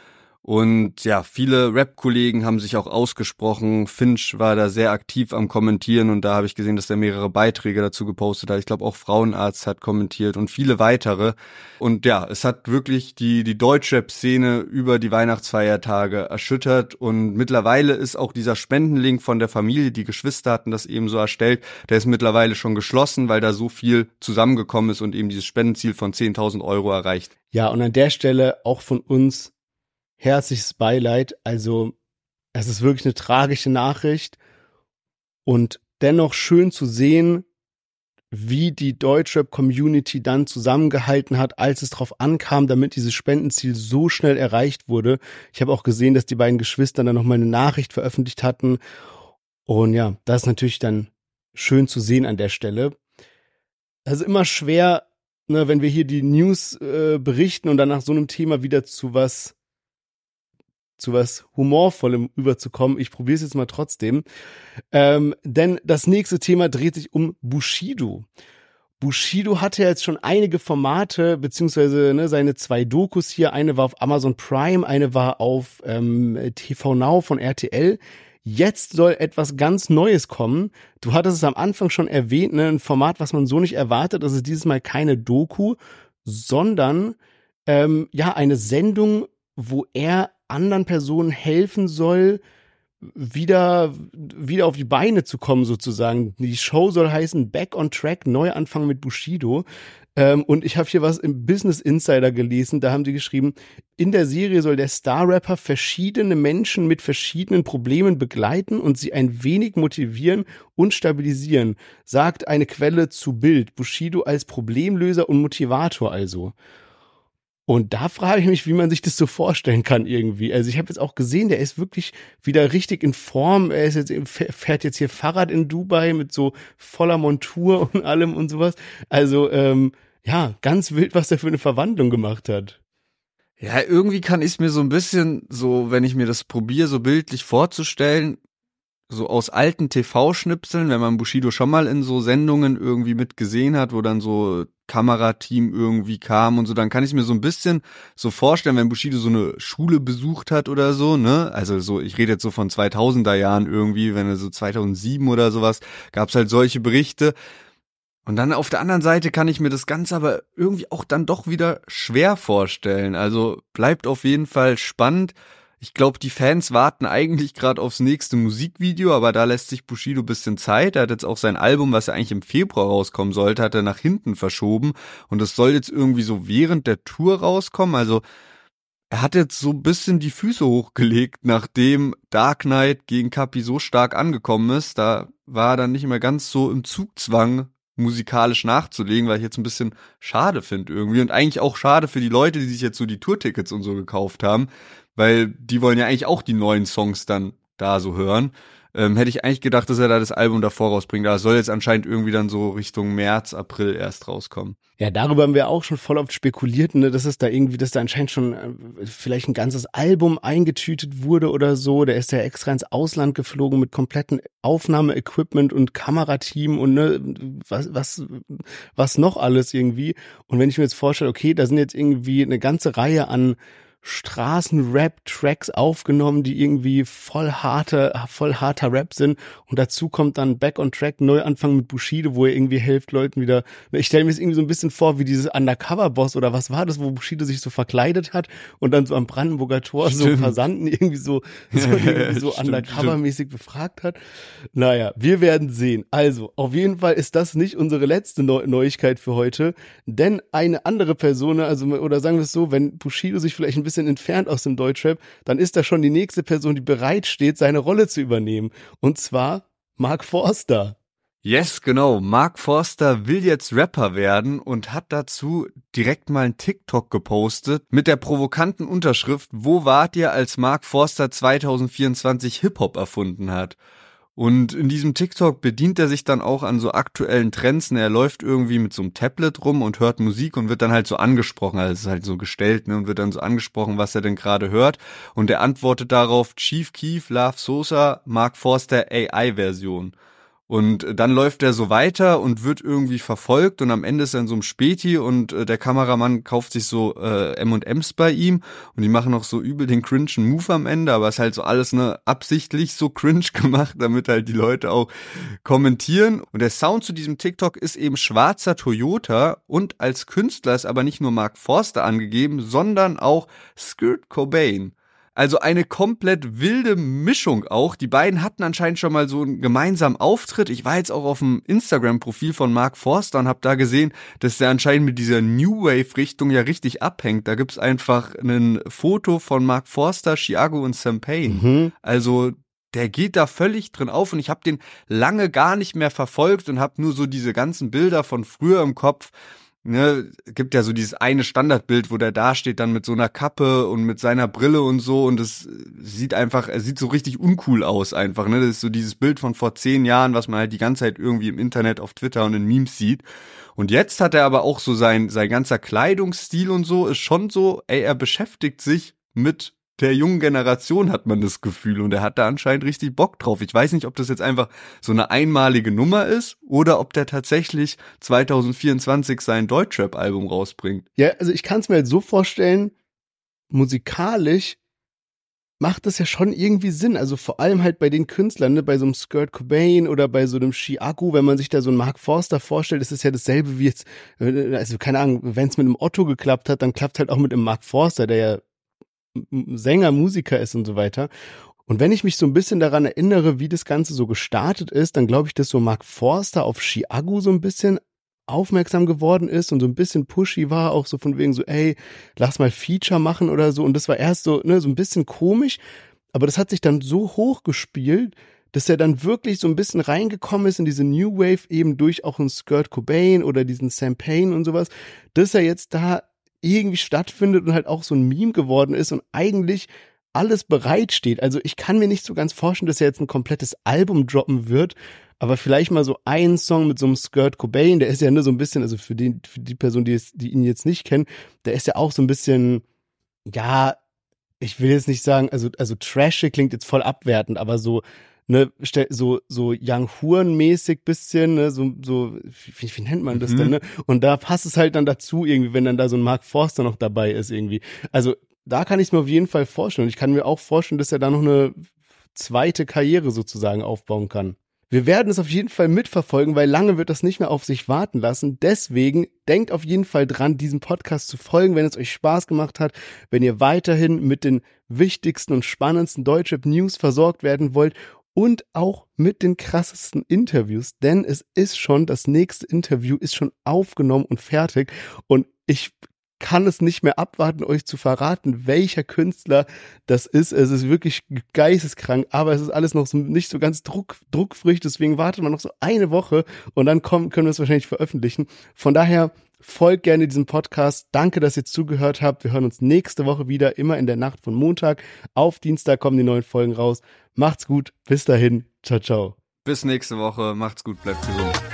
[SPEAKER 1] Und ja, viele Rap-Kollegen haben sich auch ausgesprochen. Finch war da sehr aktiv am Kommentieren und da habe ich gesehen, dass er mehrere Beiträge dazu gepostet hat. Ich glaube auch Frauenarzt hat kommentiert und viele weitere. Und ja, es hat wirklich die, die Deutschrap-Szene über die Weihnachtsfeiertage erschüttert und mittlerweile ist auch dieser Spendenlink von der Familie, die Geschwister hatten das eben so erstellt, der ist mittlerweile schon geschlossen, weil da so viel zusammengekommen ist und eben dieses Spendenziel von 10.000 Euro erreicht.
[SPEAKER 2] Ja, und an der Stelle auch von uns herzliches Beileid. Also es ist wirklich eine tragische Nachricht und dennoch schön zu sehen, wie die Deutschrap-Community dann zusammengehalten hat, als es darauf ankam, damit dieses Spendenziel so schnell erreicht wurde. Ich habe auch gesehen, dass die beiden Geschwister dann nochmal eine Nachricht veröffentlicht hatten. Und ja, das ist natürlich dann schön zu sehen an der Stelle. Also immer schwer, ne, wenn wir hier die News äh, berichten und dann nach so einem Thema wieder zu was zu was Humorvollem überzukommen. Ich probiere es jetzt mal trotzdem. Ähm, denn das nächste Thema dreht sich um Bushido. Bushido hatte jetzt schon einige Formate, beziehungsweise ne, seine zwei Dokus hier. Eine war auf Amazon Prime, eine war auf ähm, TV Now von RTL. Jetzt soll etwas ganz Neues kommen. Du hattest es am Anfang schon erwähnt, ne, ein Format, was man so nicht erwartet. Das ist dieses Mal keine Doku, sondern ähm, ja eine Sendung, wo er anderen Personen helfen soll, wieder, wieder auf die Beine zu kommen sozusagen. Die Show soll heißen Back on Track, Neuanfang mit Bushido. Ähm, und ich habe hier was im Business Insider gelesen, da haben die geschrieben, in der Serie soll der Star-Rapper verschiedene Menschen mit verschiedenen Problemen begleiten und sie ein wenig motivieren und stabilisieren, sagt eine Quelle zu Bild. Bushido als Problemlöser und Motivator also. Und da frage ich mich, wie man sich das so vorstellen kann irgendwie. Also ich habe jetzt auch gesehen, der ist wirklich wieder richtig in Form. Er ist jetzt fährt jetzt hier Fahrrad in Dubai mit so voller Montur und allem und sowas. Also ähm, ja, ganz wild, was der für eine Verwandlung gemacht hat.
[SPEAKER 1] Ja, irgendwie kann ich es mir so ein bisschen so, wenn ich mir das probiere, so bildlich vorzustellen, so aus alten TV-Schnipseln, wenn man Bushido schon mal in so Sendungen irgendwie mitgesehen hat, wo dann so Kamerateam irgendwie kam und so, dann kann ich mir so ein bisschen so vorstellen, wenn Bushido so eine Schule besucht hat oder so, ne? Also so, ich rede jetzt so von 2000er Jahren irgendwie, wenn er so 2007 oder sowas, gab's halt solche Berichte. Und dann auf der anderen Seite kann ich mir das Ganze aber irgendwie auch dann doch wieder schwer vorstellen. Also bleibt auf jeden Fall spannend. Ich glaube, die Fans warten eigentlich gerade aufs nächste Musikvideo, aber da lässt sich Bushido bisschen Zeit. Er hat jetzt auch sein Album, was ja eigentlich im Februar rauskommen sollte, hat er nach hinten verschoben und es soll jetzt irgendwie so während der Tour rauskommen. Also er hat jetzt so ein bisschen die Füße hochgelegt, nachdem Dark Knight gegen Capi so stark angekommen ist. Da war er dann nicht mehr ganz so im Zugzwang, musikalisch nachzulegen, weil ich jetzt ein bisschen schade finde irgendwie und eigentlich auch schade für die Leute, die sich jetzt so die Tourtickets und so gekauft haben, weil die wollen ja eigentlich auch die neuen Songs dann da so hören. Ähm, hätte ich eigentlich gedacht, dass er da das Album davor rausbringt. Aber es soll jetzt anscheinend irgendwie dann so Richtung März, April erst rauskommen.
[SPEAKER 2] Ja, darüber haben wir auch schon voll oft spekuliert, ne, dass es da irgendwie, dass da anscheinend schon äh, vielleicht ein ganzes Album eingetütet wurde oder so. Der ist ja extra ins Ausland geflogen mit kompletten Aufnahmeequipment und Kamerateam und ne, was, was, was noch alles irgendwie. Und wenn ich mir jetzt vorstelle, okay, da sind jetzt irgendwie eine ganze Reihe an Straßenrap-Tracks aufgenommen, die irgendwie voll harte, voll harter Rap sind. Und dazu kommt dann Back on Track, Neuanfang mit Bushido, wo er irgendwie hilft Leuten wieder. Ich stelle mir es irgendwie so ein bisschen vor, wie dieses Undercover-Boss oder was war das, wo Bushido sich so verkleidet hat und dann so am Brandenburger Tor stimmt. so Passanten irgendwie so, so, irgendwie so Undercover-mäßig befragt hat. Naja, wir werden sehen. Also, auf jeden Fall ist das nicht unsere letzte Neu Neuigkeit für heute, denn eine andere Person, also, oder sagen wir es so, wenn Bushido sich vielleicht ein bisschen bisschen entfernt aus dem Deutschrap, dann ist da schon die nächste Person, die bereit steht, seine Rolle zu übernehmen. Und zwar Mark Forster.
[SPEAKER 1] Yes, genau. Mark Forster will jetzt Rapper werden und hat dazu direkt mal ein TikTok gepostet mit der provokanten Unterschrift, wo wart ihr, als Mark Forster 2024 Hip-Hop erfunden hat? Und in diesem TikTok bedient er sich dann auch an so aktuellen Trends. Er läuft irgendwie mit so einem Tablet rum und hört Musik und wird dann halt so angesprochen. Also es ist halt so gestellt ne, und wird dann so angesprochen, was er denn gerade hört. Und er antwortet darauf Chief Keef, Love Sosa, Mark Forster AI-Version. Und dann läuft er so weiter und wird irgendwie verfolgt und am Ende ist er in so einem Späti und äh, der Kameramann kauft sich so äh, M&M's bei ihm und die machen noch so übel den cringen Move am Ende, aber es ist halt so alles ne absichtlich so cringe gemacht, damit halt die Leute auch kommentieren. Und der Sound zu diesem TikTok ist eben schwarzer Toyota und als Künstler ist aber nicht nur Mark Forster angegeben, sondern auch Skirt Cobain. Also eine komplett wilde Mischung auch. Die beiden hatten anscheinend schon mal so einen gemeinsamen Auftritt. Ich war jetzt auch auf dem Instagram-Profil von Mark Forster und habe da gesehen, dass der anscheinend mit dieser New Wave-Richtung ja richtig abhängt. Da gibt's einfach ein Foto von Mark Forster, Chiago und Sam Payne. Mhm. Also der geht da völlig drin auf und ich habe den lange gar nicht mehr verfolgt und habe nur so diese ganzen Bilder von früher im Kopf ne, gibt ja so dieses eine Standardbild, wo der da steht, dann mit so einer Kappe und mit seiner Brille und so und es sieht einfach, er sieht so richtig uncool aus einfach, ne, das ist so dieses Bild von vor zehn Jahren, was man halt die ganze Zeit irgendwie im Internet auf Twitter und in Memes sieht. Und jetzt hat er aber auch so sein, sein ganzer Kleidungsstil und so ist schon so, ey, er beschäftigt sich mit der jungen Generation hat man das Gefühl und er hat da anscheinend richtig Bock drauf. Ich weiß nicht, ob das jetzt einfach so eine einmalige Nummer ist oder ob der tatsächlich 2024 sein Deutschrap-Album rausbringt.
[SPEAKER 2] Ja, also ich kann es mir halt so vorstellen, musikalisch macht das ja schon irgendwie Sinn. Also vor allem halt bei den Künstlern, ne? bei so einem Skirt Cobain oder bei so einem Chiaku, wenn man sich da so einen Mark Forster vorstellt, ist es ja dasselbe wie jetzt, äh, also keine Ahnung, wenn es mit einem Otto geklappt hat, dann klappt halt auch mit einem Mark Forster, der ja Sänger, Musiker ist und so weiter. Und wenn ich mich so ein bisschen daran erinnere, wie das Ganze so gestartet ist, dann glaube ich, dass so Mark Forster auf Chiago so ein bisschen aufmerksam geworden ist und so ein bisschen pushy war, auch so von wegen so, ey, lass mal Feature machen oder so. Und das war erst so, ne, so ein bisschen komisch, aber das hat sich dann so hochgespielt, dass er dann wirklich so ein bisschen reingekommen ist in diese New Wave, eben durch auch einen Skirt Cobain oder diesen Sam Payne und sowas, dass er jetzt da irgendwie stattfindet und halt auch so ein Meme geworden ist und eigentlich alles bereitsteht. Also ich kann mir nicht so ganz vorstellen, dass er jetzt ein komplettes Album droppen wird, aber vielleicht mal so ein Song mit so einem Skirt Cobain, der ist ja nur so ein bisschen, also für, den, für die Person, die, es, die ihn jetzt nicht kennen, der ist ja auch so ein bisschen, ja, ich will jetzt nicht sagen, also, also trashig klingt jetzt voll abwertend, aber so, ne, so, so Young Huren-mäßig bisschen, ne, so, so, wie, wie nennt man das mhm. denn, ne? Und da passt es halt dann dazu irgendwie, wenn dann da so ein Mark Forster noch dabei ist irgendwie. Also, da kann ich es mir auf jeden Fall vorstellen. Und ich kann mir auch vorstellen, dass er da noch eine zweite Karriere sozusagen aufbauen kann. Wir werden es auf jeden Fall mitverfolgen, weil lange wird das nicht mehr auf sich warten lassen. Deswegen denkt auf jeden Fall dran, diesem Podcast zu folgen, wenn es euch Spaß gemacht hat, wenn ihr weiterhin mit den wichtigsten und spannendsten Deutschrap News versorgt werden wollt und auch mit den krassesten Interviews, denn es ist schon, das nächste Interview ist schon aufgenommen und fertig und ich kann es nicht mehr abwarten, euch zu verraten, welcher Künstler das ist. Es ist wirklich geisteskrank, aber es ist alles noch so, nicht so ganz druck, druckfrüh, deswegen wartet man noch so eine Woche und dann kommen, können wir es wahrscheinlich veröffentlichen. Von daher folgt gerne diesem Podcast. Danke, dass ihr zugehört habt. Wir hören uns nächste Woche wieder, immer in der Nacht von Montag. Auf Dienstag kommen die neuen Folgen raus. Macht's gut. Bis dahin. Ciao, ciao.
[SPEAKER 1] Bis nächste Woche. Macht's gut. Bleibt gesund.